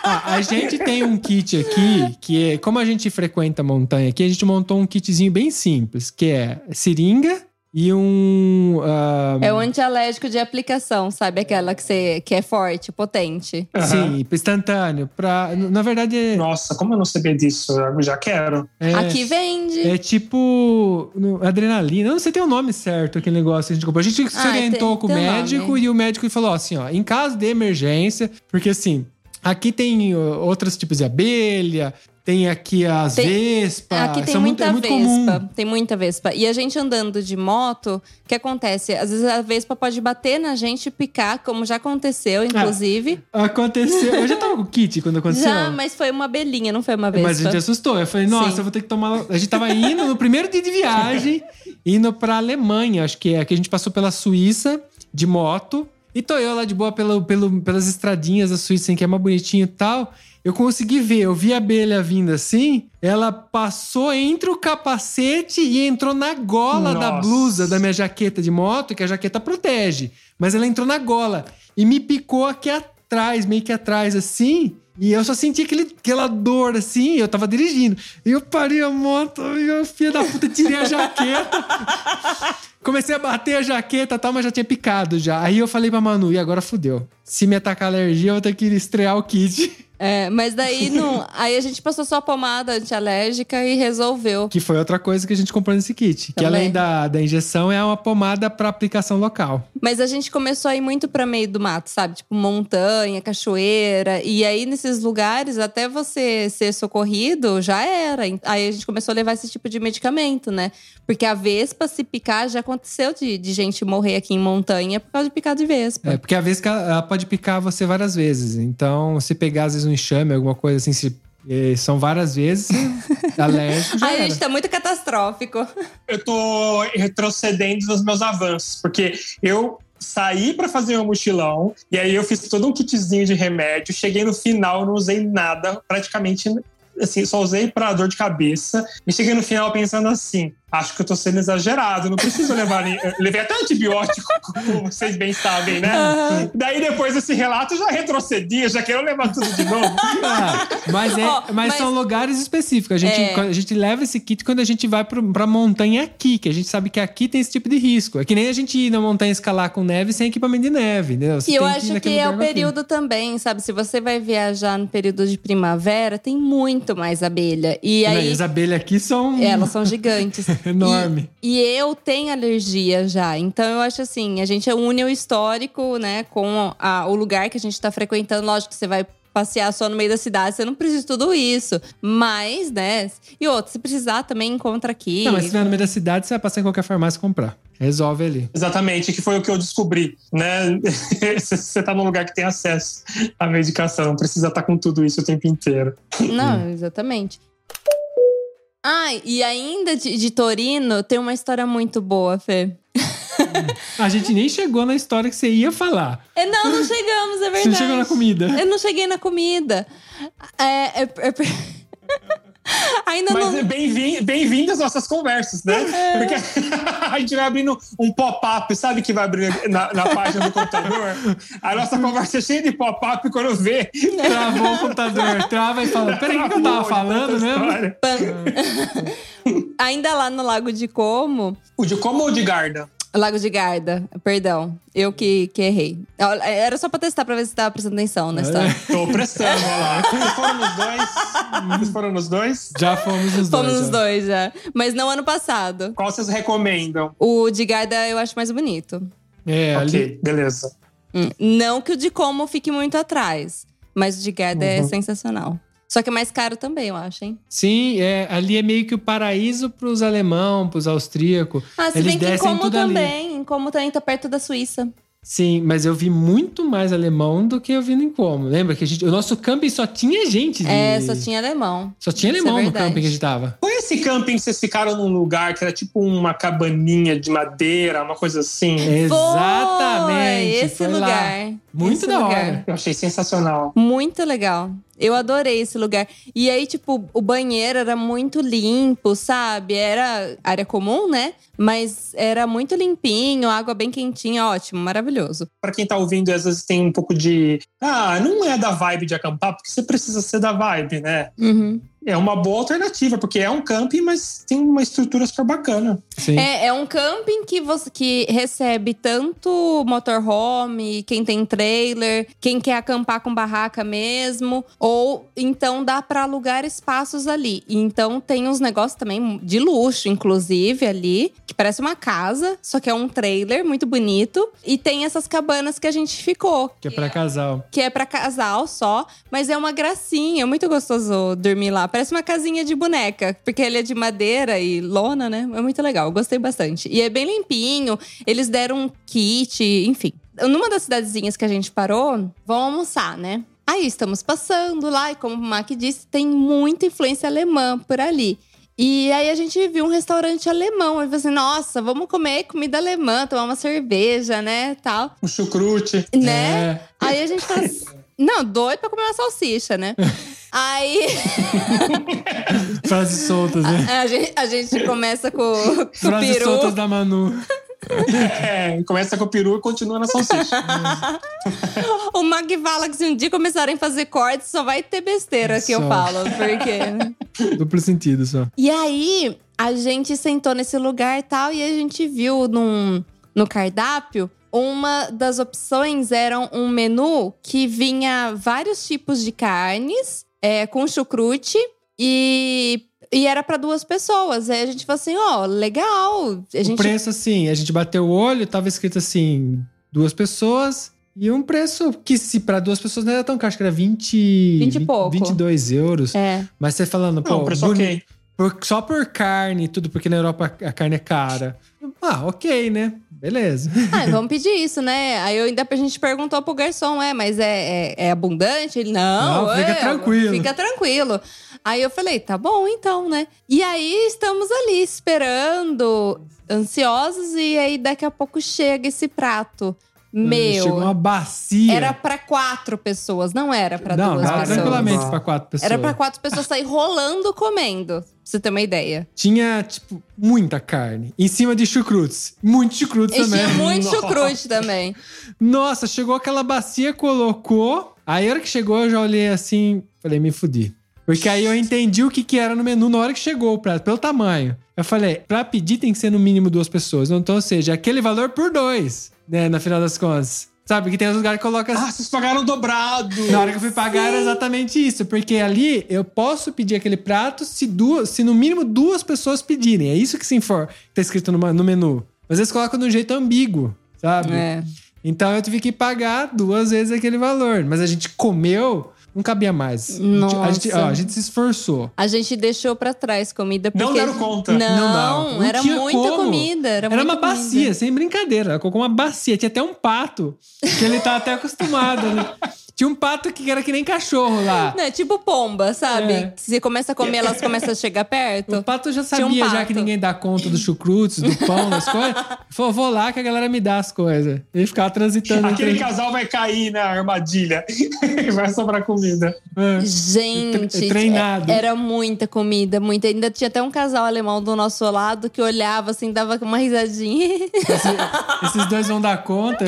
S1: Ah, a gente tem um kit aqui que é, como a gente frequenta a montanha aqui, a gente montou um kitzinho bem simples, que é seringa e um. ah,
S2: É o antialérgico de aplicação, sabe? Aquela que, você, que é forte, potente.
S1: Sim, instantâneo. Pra, na verdade, é,
S3: Nossa, como eu não sabia disso? Eu já quero.
S1: é,
S2: Aqui vende.
S1: é tipo no- adrenalina. Eu não sei tem o nome certo aquele negócio que a gente comprou. A gente se
S2: Ah,
S1: orientou
S2: tem-
S1: com o
S2: tem um
S1: médico
S2: nome.
S1: e o médico falou assim: ó, em caso de emergência, porque assim, aqui tem outros tipos de abelha, tem aqui as
S2: Tem-
S1: vespas.
S2: Aqui tem
S1: são muito,
S2: muita
S1: é muito
S2: vespa.
S1: comum.
S2: Tem muita vespa. E a gente andando de moto, o que acontece? Às vezes a vespa pode bater na gente e picar, como já aconteceu, inclusive.
S1: Aconteceu. Eu já tava com o kit quando *laughs* aconteceu.
S2: já, mas foi uma abelhinha, não foi uma vespa.
S1: Mas a gente assustou. Eu falei, nossa,
S2: Sim.
S1: eu vou ter que tomar. A gente tava indo no primeiro dia de viagem, *laughs* indo pra Alemanha, acho que é. Que a gente passou pela Suíça de moto. E tô eu lá de boa pelo, pelo, pelas estradinhas da Suíça, assim, que é mais bonitinho e tal. Eu consegui ver, eu vi a abelha vindo assim. Ela passou entre o capacete e entrou na gola da
S3: Nossa.
S1: blusa da minha jaqueta de moto, que a jaqueta protege. Mas ela entrou na gola e me picou aqui atrás, meio que atrás, assim. E eu só senti aquele, aquela dor, assim, eu tava dirigindo. E eu parei a moto, e eu, filho da puta, tirei a jaqueta. *laughs* Comecei a bater a jaqueta e tal, mas já tinha picado já. Aí eu falei pra Manu, e agora fudeu. Se me atacar alergia, eu vou ter que estrear o kit.
S2: É, mas daí não. *laughs* Aí a gente passou só a pomada antialérgica e resolveu.
S1: Que foi outra coisa que a gente comprou nesse kit. Que
S2: Também.
S1: além da, da injeção, é uma pomada pra aplicação local.
S2: Mas a gente começou a ir muito pra meio do mato, sabe? Tipo montanha, cachoeira. E aí nesses lugares, até você ser socorrido, já era. Aí a gente começou a levar esse tipo de medicamento, né? Porque a vespa, se picar, já aconteceu de, de gente morrer aqui em montanha por causa de picar de vespa.
S1: É, porque a vespa ela pode picar você várias vezes. Então, se pegar às vezes um enxame, alguma coisa assim, se, eh, são várias vezes, *laughs* alérgico já
S2: Ai,
S1: era.
S2: gente tá muito catastrófico.
S3: Eu tô retrocedendo nos meus avanços, porque eu saí pra fazer meu mochilão, e aí eu fiz todo um kitzinho de remédio, cheguei no final, não usei nada, praticamente assim, só usei pra dor de cabeça, e cheguei no final pensando assim, acho que eu tô sendo exagerado, não preciso levar. eu Levei até antibiótico, como vocês bem sabem, né? Daí depois desse relato eu já retrocedi, eu já quero levar tudo de novo.
S1: Ah, mas, é,
S2: Ó,
S1: mas,
S2: mas-
S1: são lugares específicos. A gente,
S2: É.
S1: a gente leva esse kit quando a gente vai pro, pra montanha aqui, que a gente sabe que aqui tem esse tipo de risco. É que nem a gente ir na montanha escalar com neve sem equipamento de neve, entendeu? Você
S2: E eu acho que é o período também, sabe? Se você vai viajar no período de primavera, tem muito mais abelha. E aí.
S1: e as abelhas aqui são
S2: Elas são gigantes. *laughs*
S1: enorme.
S2: E, e eu tenho alergia já. Então eu acho assim, a gente une o histórico, né, com a- o lugar que a gente tá frequentando. Lógico que você vai passear só no meio da cidade, você não precisa de tudo isso. Mas, né? E outro, se precisar também encontra aqui.
S1: Não, mas se estiver no meio da cidade, você vai passar em qualquer farmácia e comprar. Resolve ali.
S3: Exatamente, que foi o que eu descobri, né? *laughs* Você tá num lugar que tem acesso à medicação, não precisa estar com tudo isso o tempo inteiro.
S2: Não, exatamente. Ah, e ainda de, de Torino, tem uma história muito boa, Fê.
S1: A gente nem chegou na história que você ia falar.
S2: É, não, não chegamos, é
S1: Você
S2: verdade.
S1: não chegou na comida.
S2: Eu não cheguei na comida. É, é- é- *laughs* *laughs* Ainda
S3: Mas
S2: não.
S3: é bem-vin- bem-vindo às nossas conversas, né?
S2: É.
S3: Porque *laughs* a gente vai abrindo um pop-up, sabe que vai abrir na, na página do computador? A nossa conversa é cheia de pop-up quando vê.
S1: Travou o computador, trava e fala: Peraí, o que eu tava falando mesmo? *laughs*
S2: Ainda lá no Lago de Como.
S3: O de como ou de Garda?
S2: Lago de Garda, perdão. Eu que, que errei. Era só pra testar pra ver se você tava prestando atenção na história.
S3: Tô prestando, olha lá. *laughs* Vocês foram nos dois? Vocês foram nos dois?
S1: Já fomos os dois.
S2: Fomos os
S1: já.
S2: dois já. Mas não ano passado.
S3: Qual vocês recomendam?
S2: O de Garda eu acho mais bonito.
S1: É, ali.
S3: Ok, beleza.
S2: Hum, Não que o de Como fique muito atrás. Mas o de Garda é
S3: Uhum.
S2: sensacional. Só que é mais caro também, eu acho, hein?
S1: Sim, é, ali é meio que o paraíso pros alemão, pros austríacos.
S2: Ah, se
S1: Eles
S2: bem que Como
S1: ali.
S2: também. Em Como também tá perto da Suíça.
S1: Sim, mas eu vi muito mais alemão do que eu vi no Incomo. Lembra que a gente, o nosso camping só tinha gente de...
S2: É, só tinha alemão.
S1: Só tinha
S2: Isso é
S1: alemão no camping que a gente tava.
S3: Foi esse camping que vocês ficaram num lugar que era tipo uma cabaninha de madeira, uma coisa assim?
S1: Exatamente.
S2: Foi esse
S1: foi lá.
S2: lugar.
S1: Muito
S2: Esse
S1: da
S2: lugar.
S1: hora.
S3: Eu achei sensacional.
S2: Muito legal. Eu adorei esse lugar. E aí, tipo, o banheiro era muito limpo, sabe? Era área comum, né? Mas era muito limpinho, água bem quentinha, ótimo, maravilhoso.
S3: Pra quem tá ouvindo, às vezes tem um pouco de. Ah, não é da vibe de acampar, porque você precisa ser da vibe, né?
S2: Uhum.
S3: É uma boa alternativa, porque é um camping, mas tem uma estrutura super bacana.
S1: Sim.
S2: É, é um camping que você que recebe tanto motorhome, quem tem trailer, quem quer acampar com barraca mesmo, ou então dá pra alugar espaços ali. Então tem uns negócios também de luxo, inclusive ali, que parece uma casa, só que é um trailer muito bonito. E tem essas cabanas que a gente ficou,
S1: Que é pra casal.
S2: que é pra casal só, mas é uma gracinha, é muito gostoso dormir lá. Parece uma casinha de boneca, porque ele é de madeira e lona, né? É muito legal, gostei bastante. E é bem limpinho, eles deram um kit, enfim. Numa das cidadezinhas que a gente parou, vão almoçar, né? Aí estamos passando lá, e como o Mac disse, tem muita influência alemã por ali. E aí a gente viu um restaurante alemão. Eu falei assim, nossa, vamos comer comida alemã, tomar uma cerveja, né? Tal.
S3: O chucrute.
S2: Né?
S1: É.
S2: Aí a gente fala assim, não, doido pra comer uma salsicha, né? *laughs* Aí *laughs*
S1: Frases soltas, né?
S2: a gente, a gente começa com, com o
S1: Frases
S2: peru.
S1: soltas da Manu.
S3: É, começa com o peru e continua na salsicha. *laughs*
S2: O Mag fala que se um dia começarem a fazer cortes, só vai ter besteira que eu
S1: Só.
S2: falo. Porque. *laughs*
S1: Duplo sentido só.
S2: E aí, a gente sentou nesse lugar e tal, e a gente viu num, no cardápio. Uma das opções era um menu que vinha vários tipos de carnes, é, com chucrute, e, e era para duas pessoas. Aí a gente falou assim: ó, legal. A
S1: O
S2: gente
S1: preço, assim, a gente bateu o olho, tava escrito assim, duas pessoas. E um preço que, se pra duas pessoas não era tão caro, acho que era 20...
S2: 20 e pouco.
S1: 22 euros.
S2: É.
S1: Mas você falando, pô,
S3: Não, preço
S1: boni-
S3: ok.
S1: por- só por carne e tudo, porque na Europa a carne é cara. Ah, ok, né? Beleza.
S2: Ah, vamos pedir isso, né? Aí eu ainda a gente perguntou pro garçom, é, mas é, é, é abundante? Ele, não,
S1: Não, fica
S2: é,
S1: tranquilo."
S2: Fica tranquilo. Aí eu falei, tá bom então, né? E aí estamos ali esperando, ansiosos, e aí daqui a pouco chega esse prato. Meu,
S1: Chegou uma bacia.
S2: era pra quatro pessoas, não era pra
S1: Não,
S2: duas pessoas.
S1: tranquilamente pra quatro pessoas.
S2: Era pra quatro pessoas sair rolando comendo, você ter uma ideia.
S1: Tinha, tipo, muita carne. Em cima de chucrutes. Muito chucrutes também.
S2: tinha muito
S3: Nossa.
S2: chucrute também.
S1: Nossa, chegou aquela bacia, colocou. Aí, a hora que chegou, eu já olhei assim, falei, me fudi. Porque aí eu entendi o que, que era no menu na hora que chegou o prato, pelo tamanho. Eu falei, pra pedir tem que ser no mínimo duas pessoas. Então, ou seja, aquele valor por dois, né, na final das contas. Sabe, que tem uns lugares que colocam
S3: Ah, vocês pagaram dobrado.
S1: Na hora que eu fui pagar era exatamente isso, porque ali eu posso pedir aquele prato se duas, se no mínimo duas pessoas pedirem. É isso que se infor, tá escrito no, no menu. Mas eles colocam de um jeito ambíguo, sabe?
S2: É.
S1: Então eu tive que pagar duas vezes aquele valor. Mas a gente comeu, não cabia mais. A gente- A gente,
S2: Nossa.
S1: ó, a gente se esforçou.
S2: A gente deixou pra trás comida porque...
S3: Não deram conta.
S2: Não,
S1: Não dava. Não
S2: era muita
S1: como.
S2: comida. Era,
S1: Era uma
S2: comida.
S1: bacia, sem brincadeira. Ela colocou uma bacia. Tinha até um pato, que ele tá até acostumado. né? *laughs* Tinha um pato que era que nem cachorro lá.
S2: Não, é tipo pomba, sabe?
S1: É.
S2: Se você começa a comer, elas *laughs* começam a chegar
S1: O
S2: perto.
S1: pato já
S2: Tinha um
S1: sabia, já
S2: pato.
S1: que ninguém dá conta dos chucrutes, do pão, das *laughs* coisas. Falou, vou lá que a galera me dá as coisas. Ele ficava transitando
S3: Aquele
S1: entre...
S3: casal vai cair na armadilha. *laughs* vai sobrar comida.
S1: É.
S2: Gente,
S1: Tre- treinado.
S2: é- era muita comida, muita. Ainda tinha até um casal alemão do nosso lado que olhava assim, dava uma risadinha.
S1: Esses dois vão dar conta.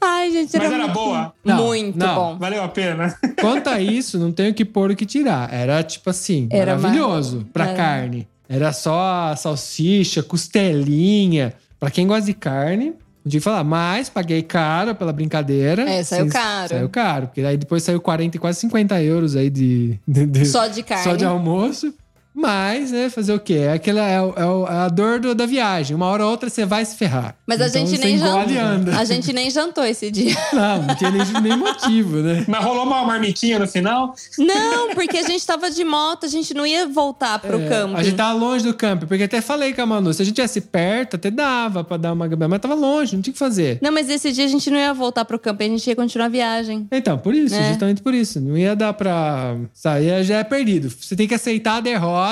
S2: Ai, gente, era
S3: Mas era
S2: muito-
S3: boa?
S1: Não,
S2: muito
S1: não.
S2: bom.
S3: Valeu a pena. *laughs*
S1: Quanto a isso, não tenho o que pôr o que tirar. Era tipo assim,
S2: Era
S1: maravilhoso pra
S2: era.
S1: carne. Era só salsicha, costelinha. Pra quem gosta de carne, não tinha que falar. Mas paguei caro pela brincadeira.
S2: É, saiu
S1: Sim,
S2: caro.
S1: Saiu caro. Porque aí depois saiu 40 e quase 50 euros aí de, de- de-
S2: Só de carne.
S1: Só de almoço. Mas, né, fazer o quê? É, aquela, é, o- é é a dor do- da viagem. Uma hora ou outra você vai se ferrar.
S2: Mas a
S1: Então
S2: gente
S1: você
S2: nem jantou. A gente nem jantou esse dia. *laughs*
S1: Não, não tinha nem, nem motivo, né?
S3: Mas rolou uma marmitinha no final?
S2: Não, porque a gente tava de moto, a gente não ia voltar pro
S1: É,
S2: camping.
S1: A gente tava longe do camping, porque até falei com a Manu, se a gente tivesse perto, até dava pra dar uma mas tava longe, não tinha o que fazer.
S2: Não, mas esse dia a gente não ia voltar pro camping, a gente ia continuar a viagem.
S1: Então, por isso,
S2: É.
S1: justamente por isso. Não ia dar pra. Sair já é perdido. Você tem que aceitar a derrota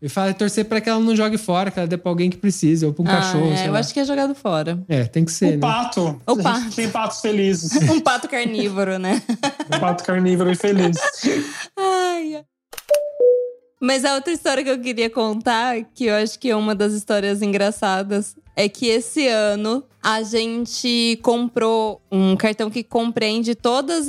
S1: e fa- torcer pra que ela não jogue fora, que ela dê pra alguém que precisa, ou pra um
S2: Ah,
S1: cachorro.
S2: é,
S1: sei
S2: eu
S1: lá.
S2: acho que é jogado fora.
S1: É, tem que ser,
S3: O
S1: né?
S3: pato.
S2: O
S3: A gente
S2: pato.
S3: Tem patos felizes. *laughs*
S2: Um pato carnívoro, né?
S3: Um pato carnívoro e feliz. *laughs*
S2: Ai. Mas a outra história que eu queria contar, que eu acho que é uma das histórias engraçadas, é que esse ano a gente comprou um cartão que compreende todos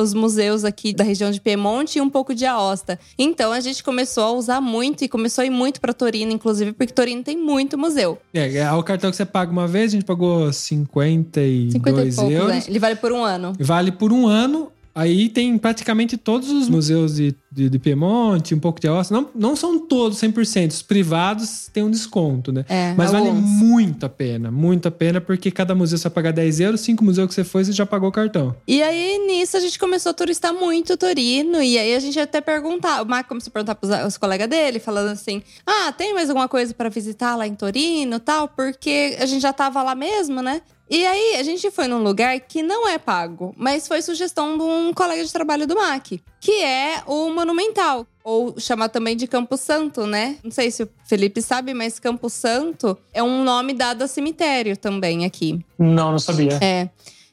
S2: os museus aqui da região de Piemonte e um pouco de Aosta. Então a gente começou a usar muito e começou a ir muito pra Torino, inclusive, porque Torino tem muito museu.
S1: É, é o cartão que você paga uma vez, a gente pagou 52
S2: 50 e poucos,
S1: euros.
S2: né? Ele vale por um ano.
S1: Vale por um ano. Aí tem praticamente todos os museus de, de, de Piemonte, um pouco de Aosta. Não, não são todos 100%. Os privados têm um desconto, né?
S2: É,
S1: Mas vale
S2: alguns.
S1: muito a pena. Muito a pena, porque cada museu você vai pagar 10 euros. Cinco museus que você foi, você já pagou o cartão.
S2: E aí, nisso, a gente começou a turistar muito Torino. E aí, a gente até perguntar. O Marco começou a perguntar pros os colegas dele, falando assim: Ah, tem mais alguma coisa pra visitar lá em Torino tal? Porque a gente já tava lá mesmo, né? E aí, a gente foi num lugar que não é pago, mas foi sugestão de um colega de trabalho do MAC, que é o Monumental. Ou chamar também de Campo Santo, né? Não sei se o Felipe sabe, mas Campo Santo é um nome dado a cemitério também aqui.
S3: Não, não sabia.
S2: É.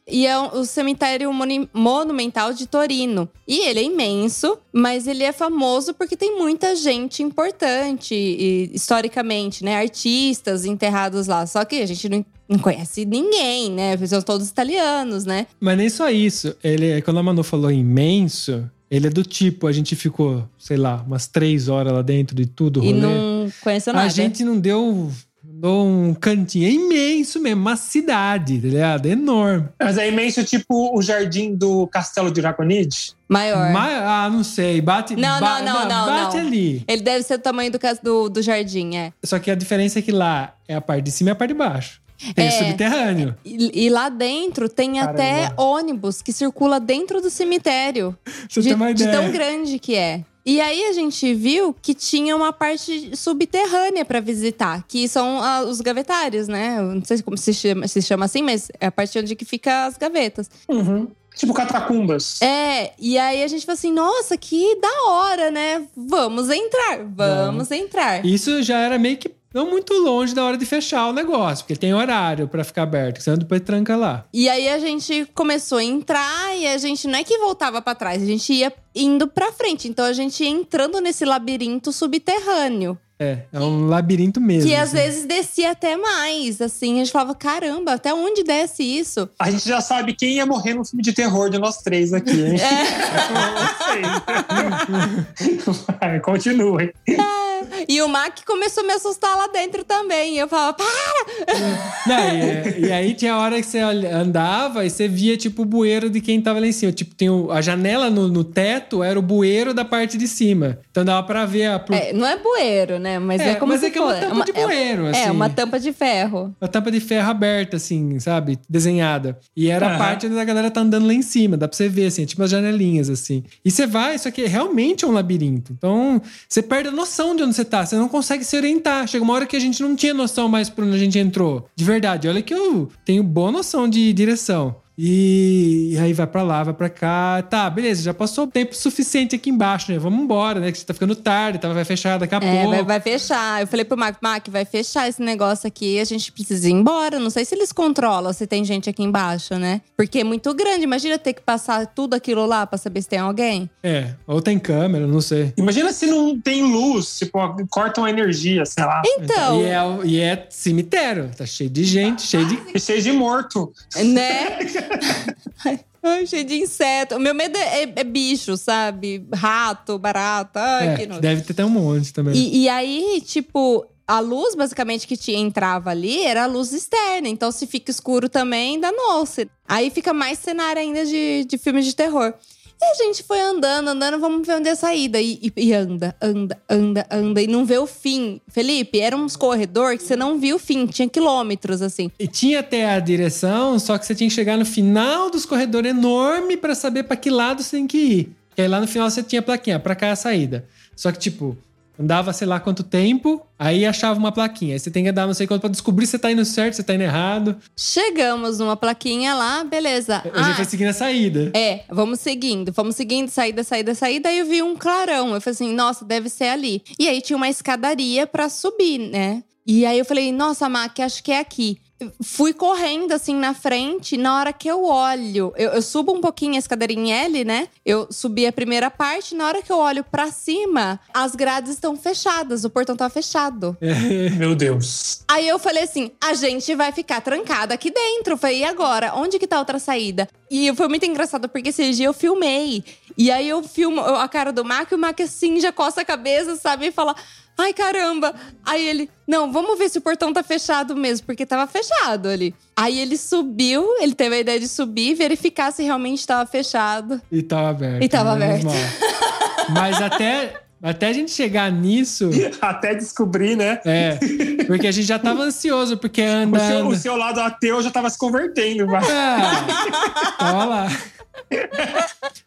S2: E é o cemitério moni- monumental de Torino. E ele é imenso, mas ele é famoso porque tem muita gente importante, e, historicamente, né? Artistas enterrados lá. Só que a gente não, não conhece ninguém, né? São todos italianos, né?
S1: Mas nem só isso. Ele, quando a Manu falou imenso, ele é do tipo, a gente ficou, sei lá, umas três horas lá dentro de tudo,
S2: E
S1: rolê.
S2: não conheceu nada.
S1: A gente não deu, deu um cantinho. É imenso mesmo, uma cidade, tá ligado? É enorme.
S3: Mas é imenso, tipo o jardim do Castelo de Draconide.
S2: Maior.
S1: Mas, ah, não sei. Bate,
S2: Não,
S1: ba-
S2: não, não, não,
S1: Bate
S2: não.
S1: ali.
S2: Ele deve ser o tamanho do, do, do jardim, é.
S1: Só que a diferença é que lá é a parte de cima e a parte de baixo. Tem
S2: É.
S1: subterrâneo.
S2: E, e lá dentro tem
S3: Caramba.
S2: até ônibus que circula dentro do cemitério.
S1: Você
S2: de,
S1: tem uma
S2: de
S1: ideia.
S2: tão grande que é. E aí a gente viu que tinha uma parte subterrânea pra visitar, que são ah, os gavetários, né? Eu não sei como se chama, se chama assim, mas é a parte onde que fica as gavetas.
S3: Uhum. Tipo catacumbas.
S2: É, e aí a gente falou assim: "Nossa, que da hora, né? Vamos entrar, vamos entrar".
S1: Isso já era meio que não muito longe da hora de fechar o negócio, porque tem horário pra ficar aberto, senão depois tranca lá.
S2: E aí a gente começou a entrar e a gente não é que voltava pra trás, a gente ia indo pra frente. Então a gente ia entrando nesse labirinto subterrâneo.
S1: É, é um labirinto mesmo.
S2: Que às
S1: assim.
S2: vezes descia até mais, assim. A gente falava, caramba, até onde desce isso?
S3: A gente já sabe quem ia morrer no filme de terror de nós três aqui, hein?
S2: É. *laughs*
S3: Não sei. *laughs* Vai, Continue.
S2: E o Mac começou a me assustar lá dentro também. E eu falava, para!
S1: Não, e, e aí tinha a hora que você andava e você via, tipo, o bueiro de quem tava lá em cima. Tipo, tem o- a janela no, no teto era o bueiro da parte de cima. Então dava pra ver a. pro-
S2: É, não é bueiro, né? Mas é,
S1: É,
S2: como
S1: mas
S2: se
S1: é que é uma
S2: for-
S1: tampa de bueiro,
S2: é,
S1: assim.
S2: É, uma tampa de ferro.
S1: a tampa de ferro aberta, assim, sabe? Desenhada. E era a
S3: Aham.
S1: parte onde a galera tá andando lá em cima. Dá pra você ver, assim, tipo as janelinhas, assim. E você vai, isso aqui realmente é um labirinto. Então, você perde a noção de onde você tá. Você não consegue se orientar. Chega uma hora que a gente não tinha noção mais por onde a gente entrou. De verdade. Olha que eu tenho boa noção de direção. E, e aí vai pra lá, vai pra cá. Tá, beleza, já passou o tempo suficiente aqui embaixo, né? Vamos embora, né? Que tá ficando tarde, tá, vai fechar daqui a
S2: É,
S1: pouco.
S2: vai, vai fechar. Eu falei pro Mac, Mac, vai fechar esse negócio aqui. A gente precisa ir embora. Não sei se eles controlam se tem gente aqui embaixo, né? Porque é muito grande. Imagina ter que passar tudo aquilo lá pra saber se tem alguém.
S1: É, ou tem câmera, não sei.
S3: Imagina se não tem luz, tipo, cortam a energia, sei lá.
S2: Então,
S1: E é, e é cemitério. Tá cheio de gente, cheio de.
S3: E cheio de morto.
S2: né? *laughs* *laughs* Ai, cheio de inseto. O meu medo é, é bicho, sabe? Rato, barata. Ai,
S1: É, deve ter até um monte também.
S2: E, e aí, tipo, a luz basicamente que te entrava ali era a luz externa. Então, se fica escuro também, danou-se. Aí fica mais cenário ainda de, de filmes de terror. E a gente foi andando, andando, vamos ver onde é a saída. E, e- e anda, anda, anda, anda. E não vê o fim. Felipe, eram uns corredores que você não viu o fim. Tinha quilômetros, assim.
S1: E tinha até a direção, só que você tinha que chegar no final dos corredores enorme pra saber pra que lado você tem que ir. Que aí lá no final você tinha a plaquinha, pra cá é a saída. Só que, tipo, andava sei lá quanto tempo, aí achava uma plaquinha. Aí você tem que andar não sei quanto pra descobrir se você tá indo certo, se você tá indo errado.
S2: Chegamos numa plaquinha lá, beleza.
S1: Eu já
S2: Ah,
S1: foi seguindo a saída.
S2: É, vamos seguindo, vamos seguindo, saída, saída, saída. Aí eu vi um clarão. Eu falei assim, nossa, deve ser ali. E aí tinha uma escadaria pra subir, né? E aí eu falei, nossa, Mac, acho que é aqui. Fui correndo assim na frente, na hora que eu olho, eu, eu subo um pouquinho a escadaria em L, né? Eu subi a primeira parte, na hora que eu olho pra cima, as grades estão fechadas, o portão tá fechado.
S3: Meu Deus.
S2: Aí eu falei assim: a gente vai ficar trancada aqui dentro. Eu falei, e agora? Onde que tá a outra saída? E foi muito engraçado, porque esse dia eu filmei. E aí eu filmo a cara do Mac, e o Mac assim já coça a cabeça, sabe? E fala. Ai, caramba! Aí ele, não, vamos ver se o portão tá fechado mesmo, porque tava fechado ali. Aí ele subiu, ele teve a ideia de subir, verificar se realmente tava fechado.
S1: E tava aberto.
S2: E tava aberto.
S1: Mas até, até a gente chegar nisso. *laughs*
S3: Até descobrir, né?
S1: É, porque a gente já tava ansioso, porque anda.
S3: O seu, o
S1: anda.
S3: seu lado ateu já tava se convertendo. Mas...
S1: Ah, tava lá.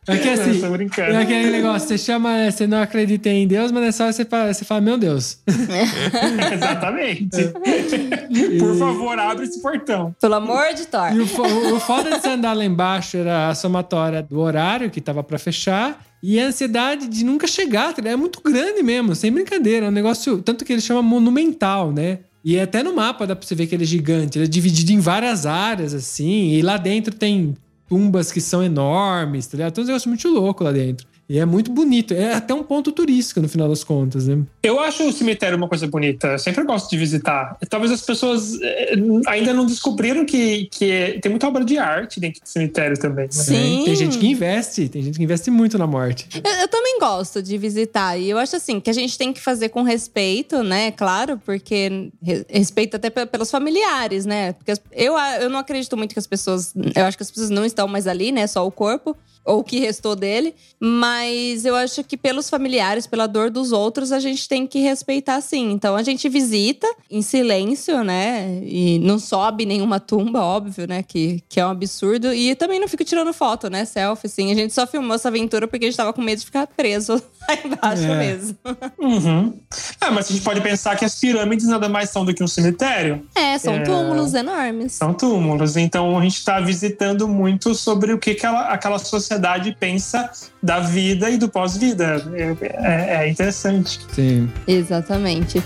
S1: É que assim,
S3: Tô brincando.
S1: é aquele negócio, você chama, você não acredita em Deus, mas nessa hora você fala, você fala meu Deus. *laughs*
S3: Exatamente. *laughs* Por favor, abre esse portão.
S2: Pelo amor de Thor.
S1: E o, o foda de você andar lá embaixo era a somatória do horário que tava pra fechar e a ansiedade de nunca chegar. tá? É muito grande mesmo, sem brincadeira. É um negócio, tanto que ele chama monumental, né? E até no mapa dá pra você ver que ele é gigante. Ele é dividido em várias áreas, assim. E lá dentro tem tumbas que são enormes, tá ligado? Tem um negócio muito louco lá dentro. E é muito bonito. É até um ponto turístico, no final das contas, né?
S3: Eu acho o cemitério uma coisa bonita. Eu sempre gosto de visitar. Talvez as pessoas eh, ainda não descobriram que, que é- tem muita obra de arte dentro do cemitério também. né?
S2: Sim.
S1: Tem gente que investe, tem gente que investe muito na morte.
S2: Eu, eu também gosto de visitar. E eu acho assim, que a gente tem que fazer com respeito, né? Claro, porque re- respeito até pe- pelos familiares, né? Porque eu, eu não acredito muito que as pessoas. Eu acho que as pessoas não estão mais ali, né? Só o corpo. Ou o que restou dele. Mas eu acho que pelos familiares, pela dor dos outros, a gente tem que respeitar sim. Então a gente visita em silêncio, né? E não sobe nenhuma tumba, óbvio, né? Que, que é um absurdo. E também não fico tirando foto, né? Selfie, assim. A gente só filmou essa aventura porque a gente tava com medo de ficar preso *laughs* lá embaixo
S1: É.
S2: mesmo.
S3: Uhum. Ah, mas a gente pode pensar que as pirâmides nada mais são do que um cemitério.
S2: É, são
S3: É.
S2: túmulos enormes.
S3: São túmulos. Então a gente está visitando muito sobre o que, que ela- aquela sociedade pensa da vida e do pós-vida. É, é- é interessante.
S1: Sim.
S2: Exatamente.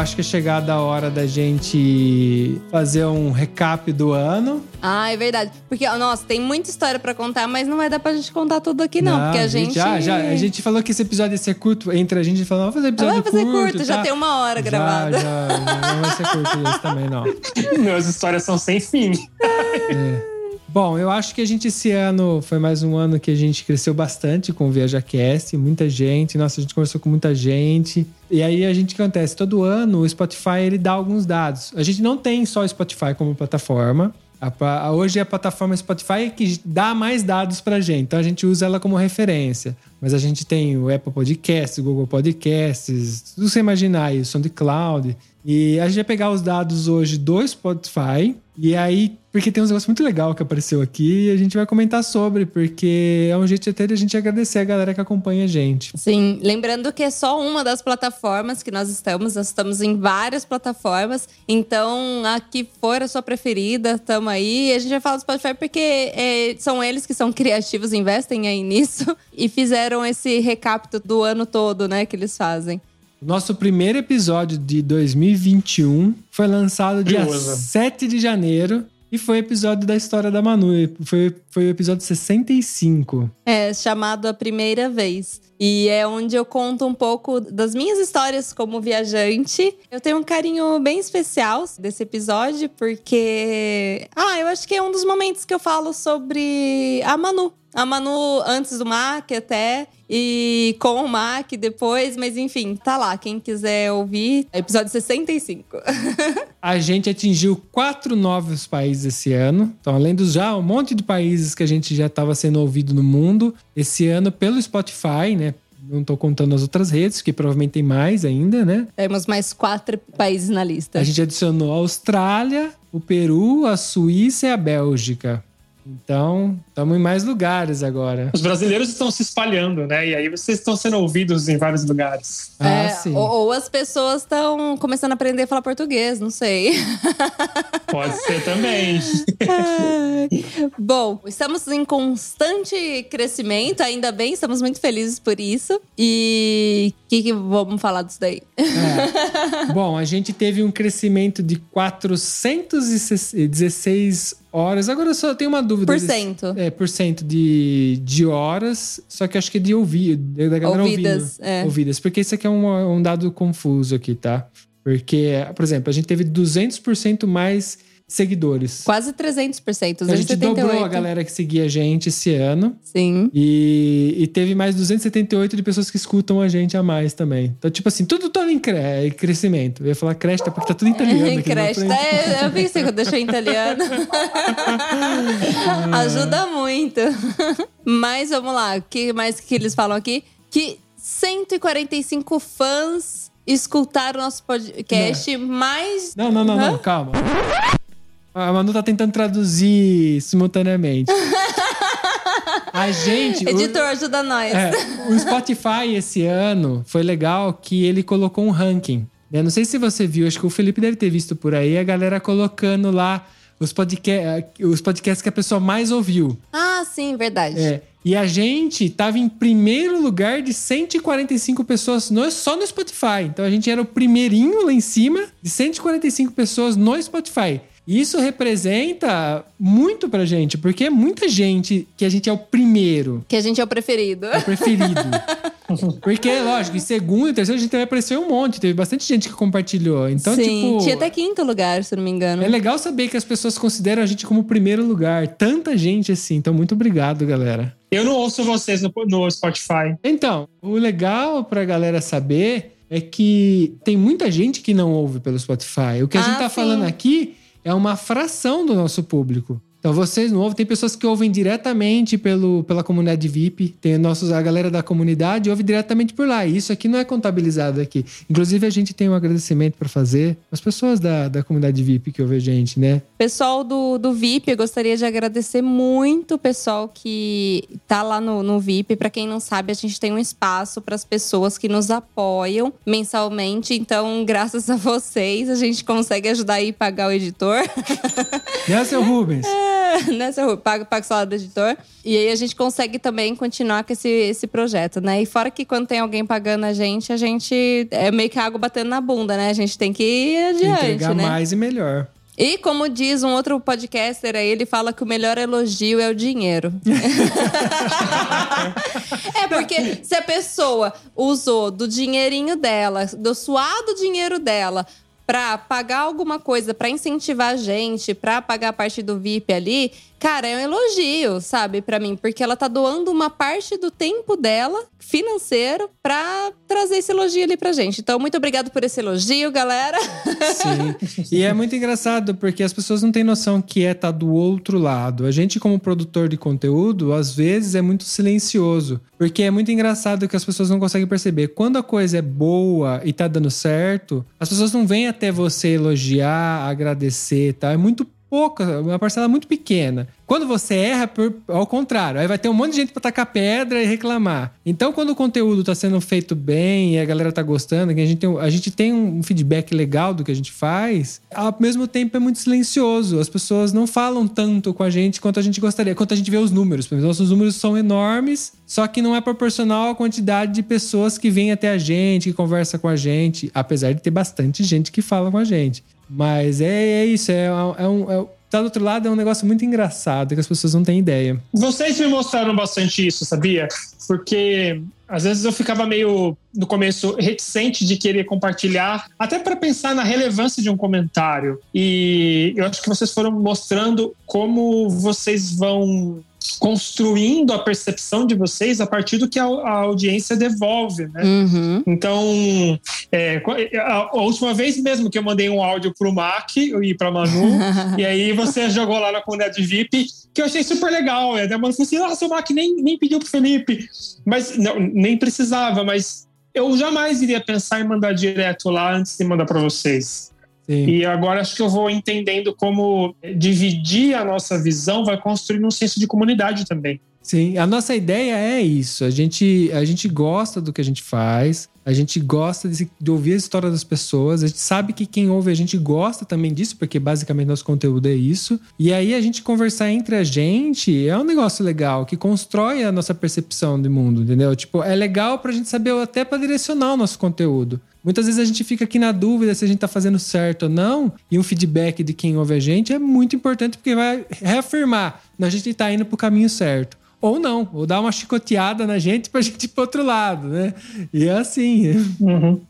S1: Acho que é chegada a hora da gente fazer um recap do ano.
S2: Ah, é verdade. Porque, nossa, tem muita história pra contar, mas não vai dar pra gente contar tudo aqui, não. porque a gente.
S1: Já, já. A gente falou que esse episódio ia ser curto. Entre a gente falou, vamos fazer episódio
S2: Vai fazer
S1: curto.
S2: curto, já
S1: tá?
S2: tem uma hora
S1: Já,
S2: gravada.
S1: Já, já, não vai ser curto esse também, não. *laughs*
S3: Meus histórias são sem fim.
S1: Bom, eu acho que a gente esse ano foi mais um ano que a gente cresceu bastante com o ViajaCast, muita gente, nossa, a gente conversou com muita gente. E aí a gente que acontece, todo ano o Spotify ele dá alguns dados. A gente não tem só o Spotify como plataforma. A a- hoje é a plataforma Spotify que dá mais dados pra gente, então a gente usa ela como referência. Mas a gente tem o Apple Podcasts, o Google Podcasts, tudo você imaginar aí, o SoundCloud. E a gente vai pegar os dados hoje do Spotify. E aí, porque tem um negócio muito legal que apareceu aqui e a gente vai comentar sobre, porque é um jeito até de a gente agradecer a galera que acompanha a gente.
S2: Sim, lembrando que é só uma das plataformas que nós estamos, nós estamos em várias plataformas. Então, a que for a sua preferida, tamo aí. A gente vai falar do Spotify porque é, são eles que são *laughs* criativos, investem aí nisso e fizeram esse recapto do ano todo, né, que eles fazem.
S1: Nosso primeiro episódio de 2021 foi lançado dia
S3: Curioso.
S1: 7 de janeiro e foi o episódio da história da Manu. Foi, foi o episódio 65.
S2: É chamado A Primeira Vez. E é onde eu conto um pouco das minhas histórias como viajante. Eu tenho um carinho bem especial desse episódio, porque. Ah, eu acho que é um dos momentos que eu falo sobre a Manu. A Manu antes do Mac até. E com o Mac depois, mas enfim, tá lá. Quem quiser ouvir, episódio 65. *laughs*
S1: A gente atingiu quatro novos países esse ano. Então, além dos já um monte de países que a gente já estava sendo ouvido no mundo, esse ano pelo Spotify, né? Não tô contando as outras redes, que provavelmente tem mais ainda, né?
S2: Temos mais quatro países na lista.
S1: A gente adicionou a Austrália, o Peru, a Suíça e a Bélgica. Então, estamos em mais lugares agora.
S3: Os brasileiros estão se espalhando, né? E aí vocês estão sendo ouvidos em vários lugares.
S1: Ah,
S2: É,
S1: sim.
S2: ou, ou as pessoas estão começando a aprender a falar português, não sei. *laughs*
S3: Pode ser também.
S2: Bom, estamos em constante crescimento, ainda bem, estamos muito felizes por isso. E o que, que vamos falar disso daí?
S1: É. *laughs* Bom, a gente teve um crescimento de 416 horas. Agora eu só tenho uma dúvida.
S2: Por cento.
S1: É, por cento de, de horas, só que acho que é de ouvir, da galera
S2: Ouvidas,
S1: ouvindo.
S2: é.
S1: Ouvidas, porque isso aqui é um, um dado confuso aqui, tá? Porque, por exemplo, a gente teve 200% mais seguidores.
S2: Quase 300%,
S1: a gente
S2: 278.
S1: dobrou a galera que seguia a gente esse ano.
S2: Sim.
S1: E, e teve mais 278 de pessoas que escutam a gente a mais também. Então, tipo assim, tudo tá em cre- em crescimento. Eu ia falar cresta porque tá tudo em italiano *laughs* aqui.
S2: Cresta.
S1: frente.
S2: É, eu pensei que eu deixei em italiano. *laughs* Ajuda muito. Mas vamos lá, o que mais que eles falam aqui? Que 145 fãs escutaram nosso podcast, mais.
S1: Não, não, não, não, calma. A Manu tá tentando traduzir simultaneamente. *laughs* A gente. o-
S2: Editor, ajuda nós.
S1: É, o Spotify esse ano foi legal que ele colocou um ranking. né? Não sei se você viu, acho que o Felipe deve ter visto por aí, a galera colocando lá os, podca os podcasts que a pessoa mais ouviu.
S2: Ah, sim, verdade.
S1: É, e a gente tava em primeiro lugar de 145 pessoas no, só no Spotify. Então a gente era o primeirinho lá em cima de 145 pessoas no Spotify. Isso representa muito pra gente, porque é muita gente que a gente é o primeiro,
S2: Que a gente é o preferido.
S1: é o preferido. *laughs* porque, lógico, em segundo e terceiro a gente também apareceu um monte. Teve bastante gente que compartilhou. Então,
S2: sim,
S1: tipo.
S2: tinha até quinto lugar, se não me engano.
S1: É legal saber que as pessoas consideram a gente como o primeiro lugar. Tanta gente assim. Então, muito obrigado, galera.
S3: Eu não ouço vocês no, no Spotify.
S1: Então, o legal pra galera saber é que tem muita gente que não ouve pelo Spotify. O que a
S2: Ah,
S1: gente tá
S2: sim.
S1: falando aqui é uma fração do nosso público. Então, vocês não ouvem, tem pessoas que ouvem diretamente pelo, pela comunidade VIP, tem nossos, a galera da comunidade ouve diretamente por lá. E isso aqui não é contabilizado aqui. Inclusive, a gente tem um agradecimento pra fazer às pessoas da, da comunidade VIP que ouvem a gente, né?
S2: Pessoal do, do VIP, eu gostaria de agradecer muito o pessoal que tá lá no, no VIP. Pra quem não sabe, a gente tem um espaço para as pessoas que nos apoiam mensalmente. Então, graças a vocês, a gente consegue ajudar a pagar o editor.
S1: Né, seu Rubens?
S2: né, *laughs* seu *laughs* Rui? Paga, paga o salário do editor. E aí a gente consegue também continuar com esse, esse projeto, né? E fora que quando tem alguém pagando a gente, a gente é meio que água batendo na bunda, né? A gente tem que ir adiante,
S1: Entregar
S2: né?
S1: mais e melhor.
S2: E como diz um outro podcaster aí, ele fala que o melhor elogio é o dinheiro. *laughs* é porque se a pessoa usou do dinheirinho dela, do suado dinheiro dela, pra pagar alguma coisa, pra incentivar a gente, pra pagar a parte do VIP ali, cara, é um elogio, sabe, Pra mim, porque ela tá doando uma parte do tempo dela, financeiro, pra trazer esse elogio ali pra gente. Então, muito obrigado por esse elogio, galera.
S1: Sim. *laughs* E é muito engraçado porque as pessoas não têm noção que é estar do outro lado. A gente, como produtor de conteúdo, às vezes é muito silencioso. Porque é muito engraçado que as pessoas não conseguem perceber. Quando a coisa é boa e tá dando certo, as pessoas não vêm até você elogiar, agradecer, tá? É muito pouca, uma parcela muito pequena. Quando você erra, por- ao contrário, aí vai ter um monte de gente pra tacar pedra e reclamar. Então, quando o conteúdo tá sendo feito bem e a galera tá gostando, que a gente tem, a gente tem um feedback legal do que a gente faz, ao mesmo tempo é muito silencioso. As pessoas não falam tanto com a gente quanto a gente gostaria, quanto a gente vê os números. Nossos números são enormes, só que não é proporcional à quantidade de pessoas que vêm até a gente, que conversa com a gente, apesar de ter bastante gente que fala com a gente. Mas é, é isso, é, é um. É, tá do outro lado é um negócio muito engraçado que as pessoas não têm ideia.
S3: Vocês me mostraram bastante isso, sabia? Porque às vezes eu ficava meio, no começo, reticente de querer compartilhar, até para pensar na relevância de um comentário. E eu acho que vocês foram mostrando como vocês vão construindo a percepção de vocês a partir do que a, a audiência devolve, né?
S2: Uhum.
S3: Então, é, a, a, última vez mesmo que eu mandei um áudio pro Mac e pra Manu, *laughs* e aí você jogou lá na comunidade VIP, que eu achei super legal. E a Manu falou assim: nossa, o Mac nem, nem pediu pro Felipe. Mas não, nem precisava, mas eu jamais iria pensar em mandar direto lá antes de mandar para vocês. Sim. E agora acho que eu vou entendendo como dividir a nossa visão vai construir um senso de comunidade também.
S1: Sim, a nossa ideia é isso. A gente, a gente gosta do que a gente faz, a gente gosta de, de, ouvir a história das pessoas, a gente sabe que quem ouve a gente gosta também disso, porque basicamente nosso conteúdo é isso. E aí a gente conversar entre a gente é um negócio legal, que constrói a nossa percepção de mundo, entendeu? Tipo, é legal pra gente saber até para direcionar o nosso conteúdo. Muitas vezes a gente fica aqui na dúvida se a gente tá fazendo certo ou não, e um feedback de quem ouve a gente é muito importante porque vai reafirmar, a gente tá indo pro caminho certo ou não, ou dar uma chicoteada na gente pra *laughs* gente ir pro outro lado, né? E é assim.
S3: Uhum.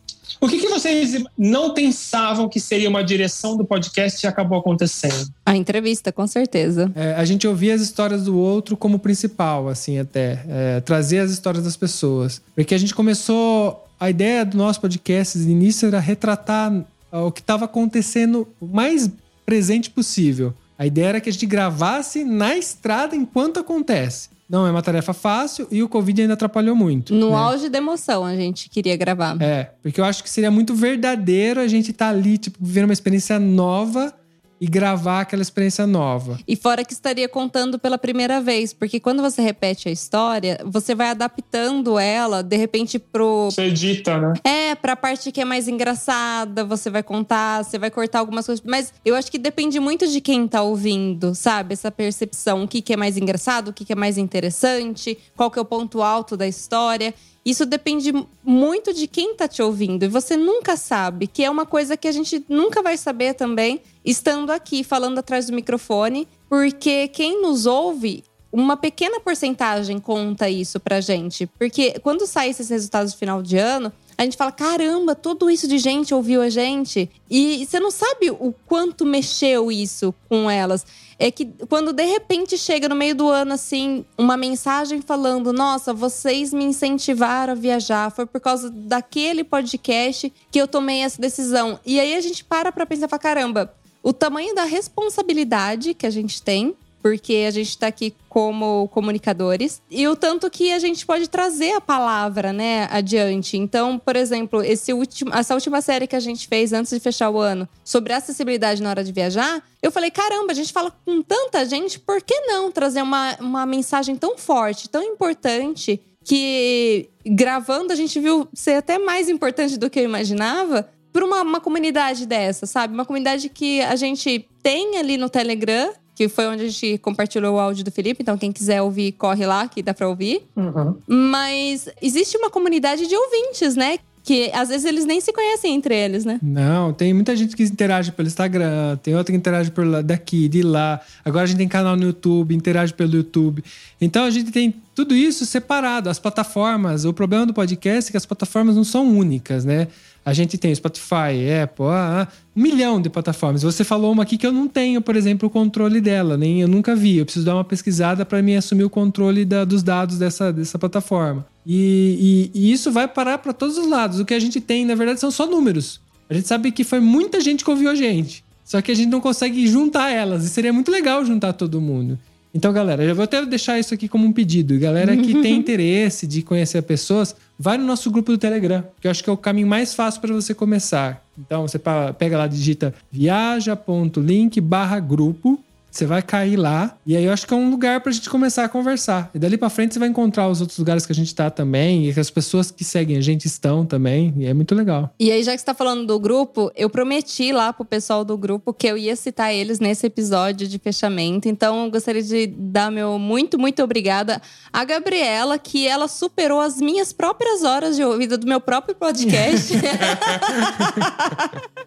S3: O que, que, vocês não pensavam que seria uma direção do podcast e acabou acontecendo?
S2: A entrevista, com certeza.
S1: É, a gente ouvia as histórias do outro como principal, assim, até. É, trazer as histórias das pessoas. Porque a gente começou. A ideia do nosso podcast de início era retratar o que estava acontecendo o mais presente possível. A ideia era que a gente gravasse na estrada enquanto acontece. Não é uma tarefa fácil e o Covid ainda atrapalhou muito.
S2: No
S1: né?
S2: auge da emoção a gente queria gravar.
S1: É, porque eu acho que seria muito verdadeiro a gente estar tá ali, tipo, vivendo uma experiência nova e gravar aquela experiência nova.
S2: E fora que estaria contando pela primeira vez, porque quando você repete a história, você vai adaptando ela, de repente, pro.
S3: Você edita, né?
S2: É, pra parte que é mais engraçada, você vai contar, você vai cortar algumas coisas. Mas eu acho que depende muito de quem tá ouvindo, sabe? Essa percepção. O que, que é mais engraçado, o que, que é mais interessante, qual que é o ponto alto da história. Isso depende muito de quem tá te ouvindo. E você nunca sabe, que é uma coisa que a gente nunca vai saber também, estando aqui falando atrás do microfone, porque quem nos ouve uma pequena porcentagem conta isso pra gente. Porque quando saem esses resultados de final de ano, a gente fala: caramba, tudo isso de gente ouviu a gente. E você não sabe o quanto mexeu isso com elas é que quando de repente chega no meio do ano, assim, uma mensagem falando: Nossa, vocês me incentivaram a viajar, foi por causa daquele podcast que eu tomei essa decisão. E aí a gente para pra pensar: caramba, o tamanho da responsabilidade que a gente tem porque a gente está aqui como comunicadores e o tanto que a gente pode trazer a palavra, né, adiante. Então, por exemplo, esse último, essa última série que a gente fez antes de fechar o ano sobre acessibilidade na hora de viajar, eu falei, caramba, a gente fala com tanta gente, por que não trazer uma, uma mensagem tão forte, tão importante que gravando a gente viu ser até mais importante do que eu imaginava para uma, uma comunidade dessa, sabe? Uma comunidade que a gente tem ali no Telegram que foi onde a gente compartilhou o áudio do Felipe. Então, quem quiser ouvir, corre lá, que dá pra ouvir.
S3: Uhum.
S2: Mas existe uma comunidade de ouvintes, né? Que às vezes eles nem se conhecem entre eles, né?
S1: Não, tem muita gente que interage pelo Instagram, tem outra que interage por lá, daqui, de lá. Agora a gente tem canal no YouTube, interage pelo YouTube. Então a gente tem tudo isso separado. As plataformas, o problema do podcast é que as plataformas não são únicas, né? A gente tem Spotify, Apple, ah, ah, um milhão de plataformas. Você falou uma aqui que eu não tenho, por exemplo, o controle dela, nem eu nunca vi. Eu preciso dar uma pesquisada para me assumir o controle da, dos dados dessa, dessa plataforma. E, e, e isso vai parar para todos os lados. O que a gente tem, na verdade, são só números. A gente sabe que foi muita gente que ouviu a gente. Só que a gente não consegue juntar elas. E seria muito legal juntar todo mundo. Então, galera, eu vou até deixar isso aqui como um pedido. Galera que *laughs* tem interesse de conhecer pessoas, vai no nosso grupo do Telegram, que eu acho que é o caminho mais fácil para você começar. Então, você pega lá, digita viaja.link barra grupo você vai cair lá e aí eu acho que é um lugar pra gente começar a conversar. E dali para frente você vai encontrar os outros lugares que a gente tá também e que as pessoas que seguem a gente estão também. E é muito legal.
S2: E aí, já que você tá falando do grupo, eu prometi lá pro pessoal do grupo que eu ia citar eles nesse episódio de fechamento. Então, eu gostaria de dar meu muito, muito obrigada a Gabriela, que ela superou as minhas próprias horas de ouvido do meu próprio podcast. *laughs*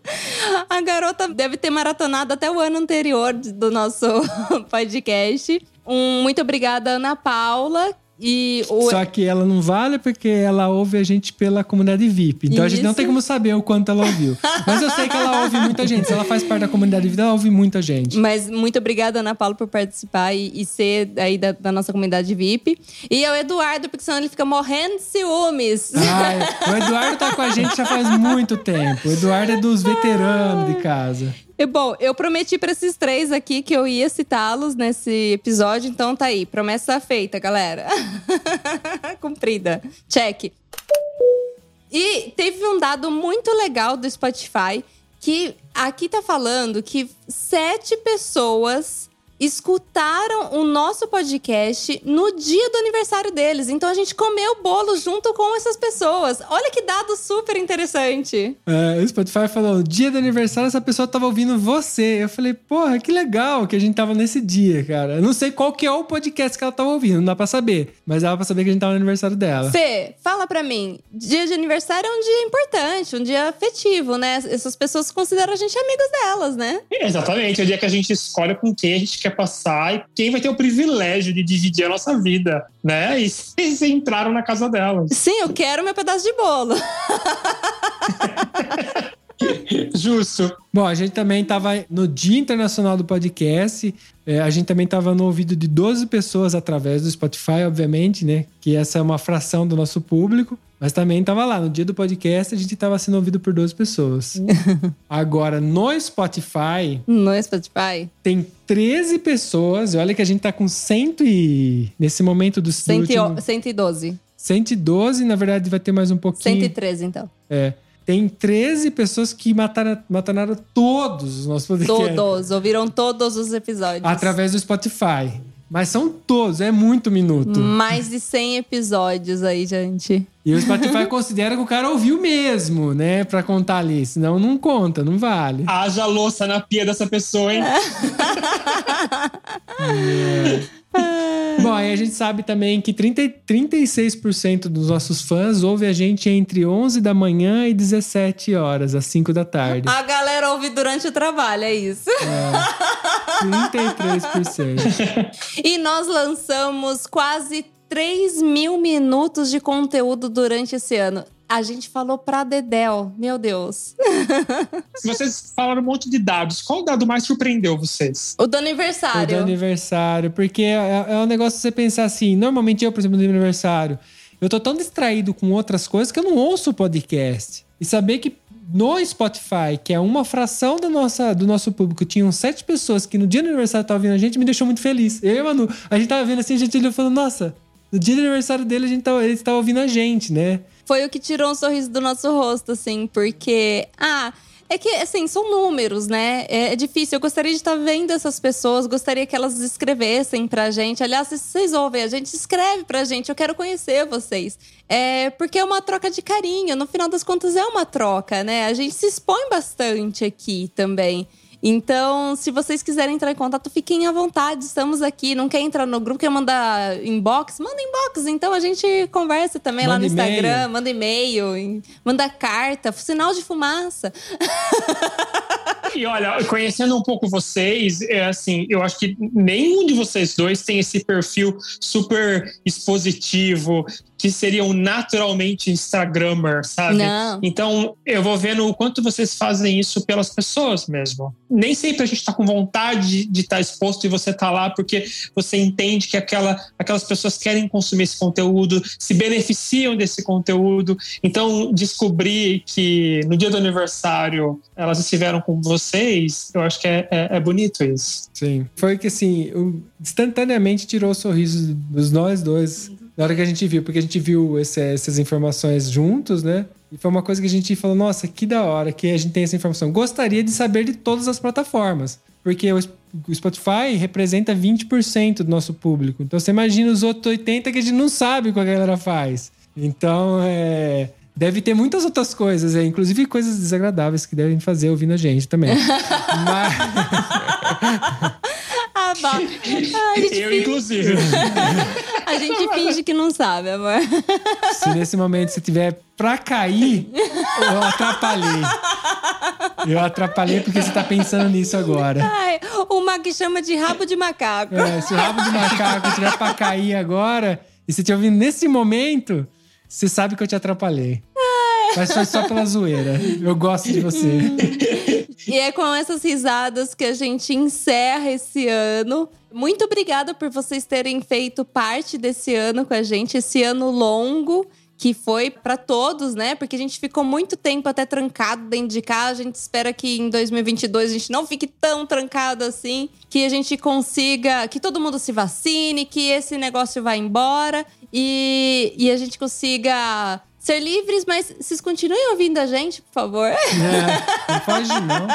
S2: *laughs* a garota deve ter maratonado até o ano anterior do nosso nosso *laughs* podcast. Um muito obrigada, Ana Paula. E o...
S1: Só que ela não vale porque ela ouve a gente pela comunidade VIP. Então a gente não
S2: Isso.
S1: tem como saber o quanto ela ouviu. Mas eu sei que ela ouve muita gente. Se ela faz parte da comunidade VIP, ela ouve muita gente.
S2: Mas muito obrigada, Ana Paula, por participar e, e ser aí da, da nossa comunidade VIP. E ao Eduardo, porque senão ele fica morrendo de ciúmes.
S1: Ai, o Eduardo tá com a gente já faz muito tempo. O Eduardo é dos veteranos de casa.
S2: E bom, eu prometi pra esses três aqui que eu ia citá-los nesse episódio, então tá aí. Promessa feita, galera. *laughs* Cumprida. Check. E teve um dado muito legal do Spotify que aqui tá falando que sete pessoas escutaram o nosso podcast no dia do aniversário deles. Então a gente comeu bolo junto com essas pessoas. Olha que dado super interessante.
S1: É, o Spotify falou: dia do aniversário, essa pessoa tava ouvindo você. Eu falei, porra, que legal que a gente tava nesse dia, cara. Eu não sei qual que é o podcast que ela tava ouvindo, não dá pra saber. Mas dava pra saber que a gente tava no aniversário dela.
S2: Fê, fala pra mim. Dia de aniversário é um dia importante, um dia afetivo, né? Essas pessoas consideram a gente amigos delas, né?
S3: Exatamente, é o dia que a gente escolhe com quem a gente quer passar e quem vai ter o privilégio de dividir a nossa vida, né? E vocês entraram na casa delas.
S2: Sim, eu quero meu pedaço de bolo. *laughs* *laughs*
S3: Justo.
S1: Bom, a gente também tava no Dia Internacional do Podcast. É, a gente também tava no ouvido de 12 pessoas através do Spotify, obviamente, né? Que essa é uma fração do nosso público. Mas também tava lá, no dia do podcast, a gente tava sendo ouvido por 12 pessoas. *laughs* Agora, no Spotify,
S2: No Spotify?
S1: tem 13 pessoas. E olha que a gente tá com 100 e... Nesse momento do, do
S2: Cento e-
S1: último...
S2: 112.
S1: 112, na verdade vai ter mais um pouquinho.
S2: 113, então.
S1: É. Tem 13 pessoas que mataram, mataram todos os nossos podcasts.
S2: Todos. Ouviram todos os episódios.
S1: Através do Spotify. Mas são todos, é muito minuto.
S2: Mais de 100 episódios aí, gente.
S1: E o Spotify *laughs* considera que o cara ouviu mesmo, né? Pra contar ali. Senão não conta, não vale.
S3: Haja louça na pia dessa pessoa, hein? *laughs*
S1: Bom, aí a gente sabe também que 30, e 36% dos nossos fãs ouve a gente entre 11 da manhã e 17 horas, às 5 da tarde.
S2: A galera ouve durante o trabalho, é isso.
S1: 33%. *laughs*
S2: E nós lançamos quase 3 mil minutos de conteúdo durante esse ano. A gente falou pra Dedel, meu Deus. *laughs*
S3: Vocês falaram um monte de dados. Qual dado mais surpreendeu vocês?
S2: O do
S1: O
S2: aniversário.
S1: do aniversário. Porque é, é um negócio você pensar assim. Normalmente eu, por exemplo, no aniversário, eu tô tão distraído com outras coisas que eu não ouço o podcast. E saber que no Spotify, que é uma fração da nossa, do nosso público, tinham sete pessoas que no dia do aniversário estavam ouvindo a gente, me deixou muito feliz. Eu e a Manu, a gente tava vendo assim, a gente olhou falando, nossa, no dia do aniversário dele, a gente tava, eles estavam ouvindo a gente, né?
S2: Foi o que tirou um sorriso do nosso rosto, assim, porque. Ah. É que, assim, são números, né? É, é difícil. Eu gostaria de estar vendo essas pessoas, gostaria que elas escrevessem pra gente. Aliás, se vocês ouvem a gente, escreve pra gente. Eu quero conhecer vocês. É porque é uma troca de carinho. No final das contas, é uma troca, né? A gente se expõe bastante aqui também. Então, se vocês quiserem entrar em contato, fiquem à vontade. Estamos aqui. Não quer entrar no grupo, quer mandar inbox? Manda inbox. Então a gente conversa também lá
S1: Manda
S2: no
S1: e-mail.
S2: Instagram, manda e-mail, em- manda carta, sinal de fumaça. *laughs*
S3: E olha, conhecendo um pouco vocês, é assim, eu acho que nenhum de vocês dois tem esse perfil super expositivo, que seriam naturalmente Instagrammer, sabe?
S2: Não.
S3: Então, eu vou vendo o quanto vocês fazem isso pelas pessoas mesmo. Nem sempre a gente está com vontade de estar exposto e você está lá porque você entende que aquela, aquelas pessoas querem consumir esse conteúdo, se beneficiam desse conteúdo. Então, descobrir que no dia do aniversário elas estiveram com vocês, eu acho que é, é, é bonito isso.
S1: Sim. Foi que assim, instantaneamente tirou o sorriso dos nós dois na hora que a gente viu, porque a gente viu esse- essas informações juntos, né? E foi uma coisa que a gente falou, nossa, que da hora que a gente tem essa informação. Gostaria de saber de todas as plataformas. Porque o, Spotify representa 20% do nosso público. Então você imagina os outros 80% que a gente não sabe o que a galera faz. Então, é. Deve ter muitas outras coisas, é, inclusive coisas desagradáveis que devem fazer ouvindo a gente também. *laughs* Mas. *laughs*
S2: Gente
S3: Eu,
S2: finge,
S3: inclusive. *laughs*
S2: a gente finge que não sabe, amor.
S1: Se nesse momento você tiver pra cair, eu atrapalhei. Eu atrapalhei porque você tá pensando nisso agora.
S2: Ai, o Mac chama de rabo de macaco.
S1: É, se o rabo do macaco tiver pra cair agora, e se te ouvindo nesse momento, você sabe que eu te atrapalhei. Mas foi só pela zoeira. Eu gosto de você. *laughs*
S2: E é com essas risadas que a gente encerra esse ano. Muito obrigada por vocês terem feito parte desse ano com a gente, esse ano longo que foi para todos, né? Porque a gente ficou muito tempo até trancado dentro de casa. A gente espera que em 2022 a gente não fique tão trancado assim, que a gente consiga, que todo mundo se vacine, que esse negócio vá embora e, e a gente consiga ser livres, mas vocês continuem ouvindo a gente, por favor.
S1: É, não pode não.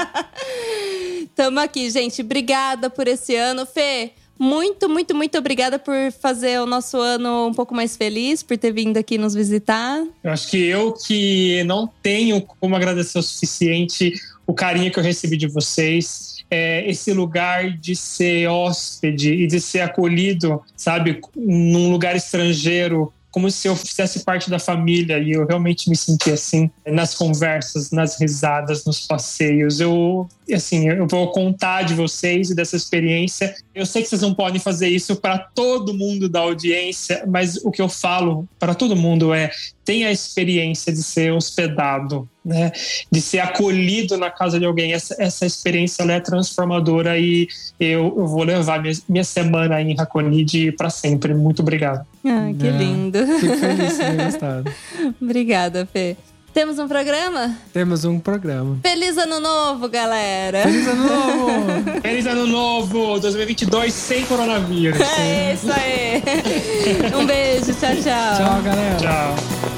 S1: *laughs*
S2: Tamo aqui, gente. Obrigada por esse ano. Fê, muito, muito, muito obrigada por fazer o nosso ano um pouco mais feliz, por ter vindo aqui nos visitar.
S3: Eu acho que eu que não tenho como agradecer o suficiente o carinho que eu recebi de vocês. É, esse lugar de ser hóspede e de ser acolhido, sabe, num lugar estrangeiro, como se eu fizesse parte da família e eu realmente me senti assim nas conversas, nas risadas, nos passeios. Eu, assim, eu vou contar de vocês e dessa experiência. Eu sei que vocês não podem fazer isso para todo mundo da audiência, mas o que eu falo para todo mundo é tenha a experiência de ser hospedado, né? De ser acolhido na casa de alguém. Essa, essa experiência é transformadora e eu, eu vou levar minha, minha semana em Raconide para sempre. Muito obrigado.
S2: Ah, que
S1: É.
S2: lindo.
S1: Fico feliz de ter gostado. *laughs*
S2: Obrigada, Fê. Temos um programa?
S1: Temos um programa.
S2: Feliz ano novo, galera!
S1: Feliz ano novo! *laughs*
S3: Feliz ano novo, 2022 sem coronavírus.
S2: É isso aí! *laughs* Um beijo, tchau, tchau.
S1: Tchau, galera.
S3: Tchau.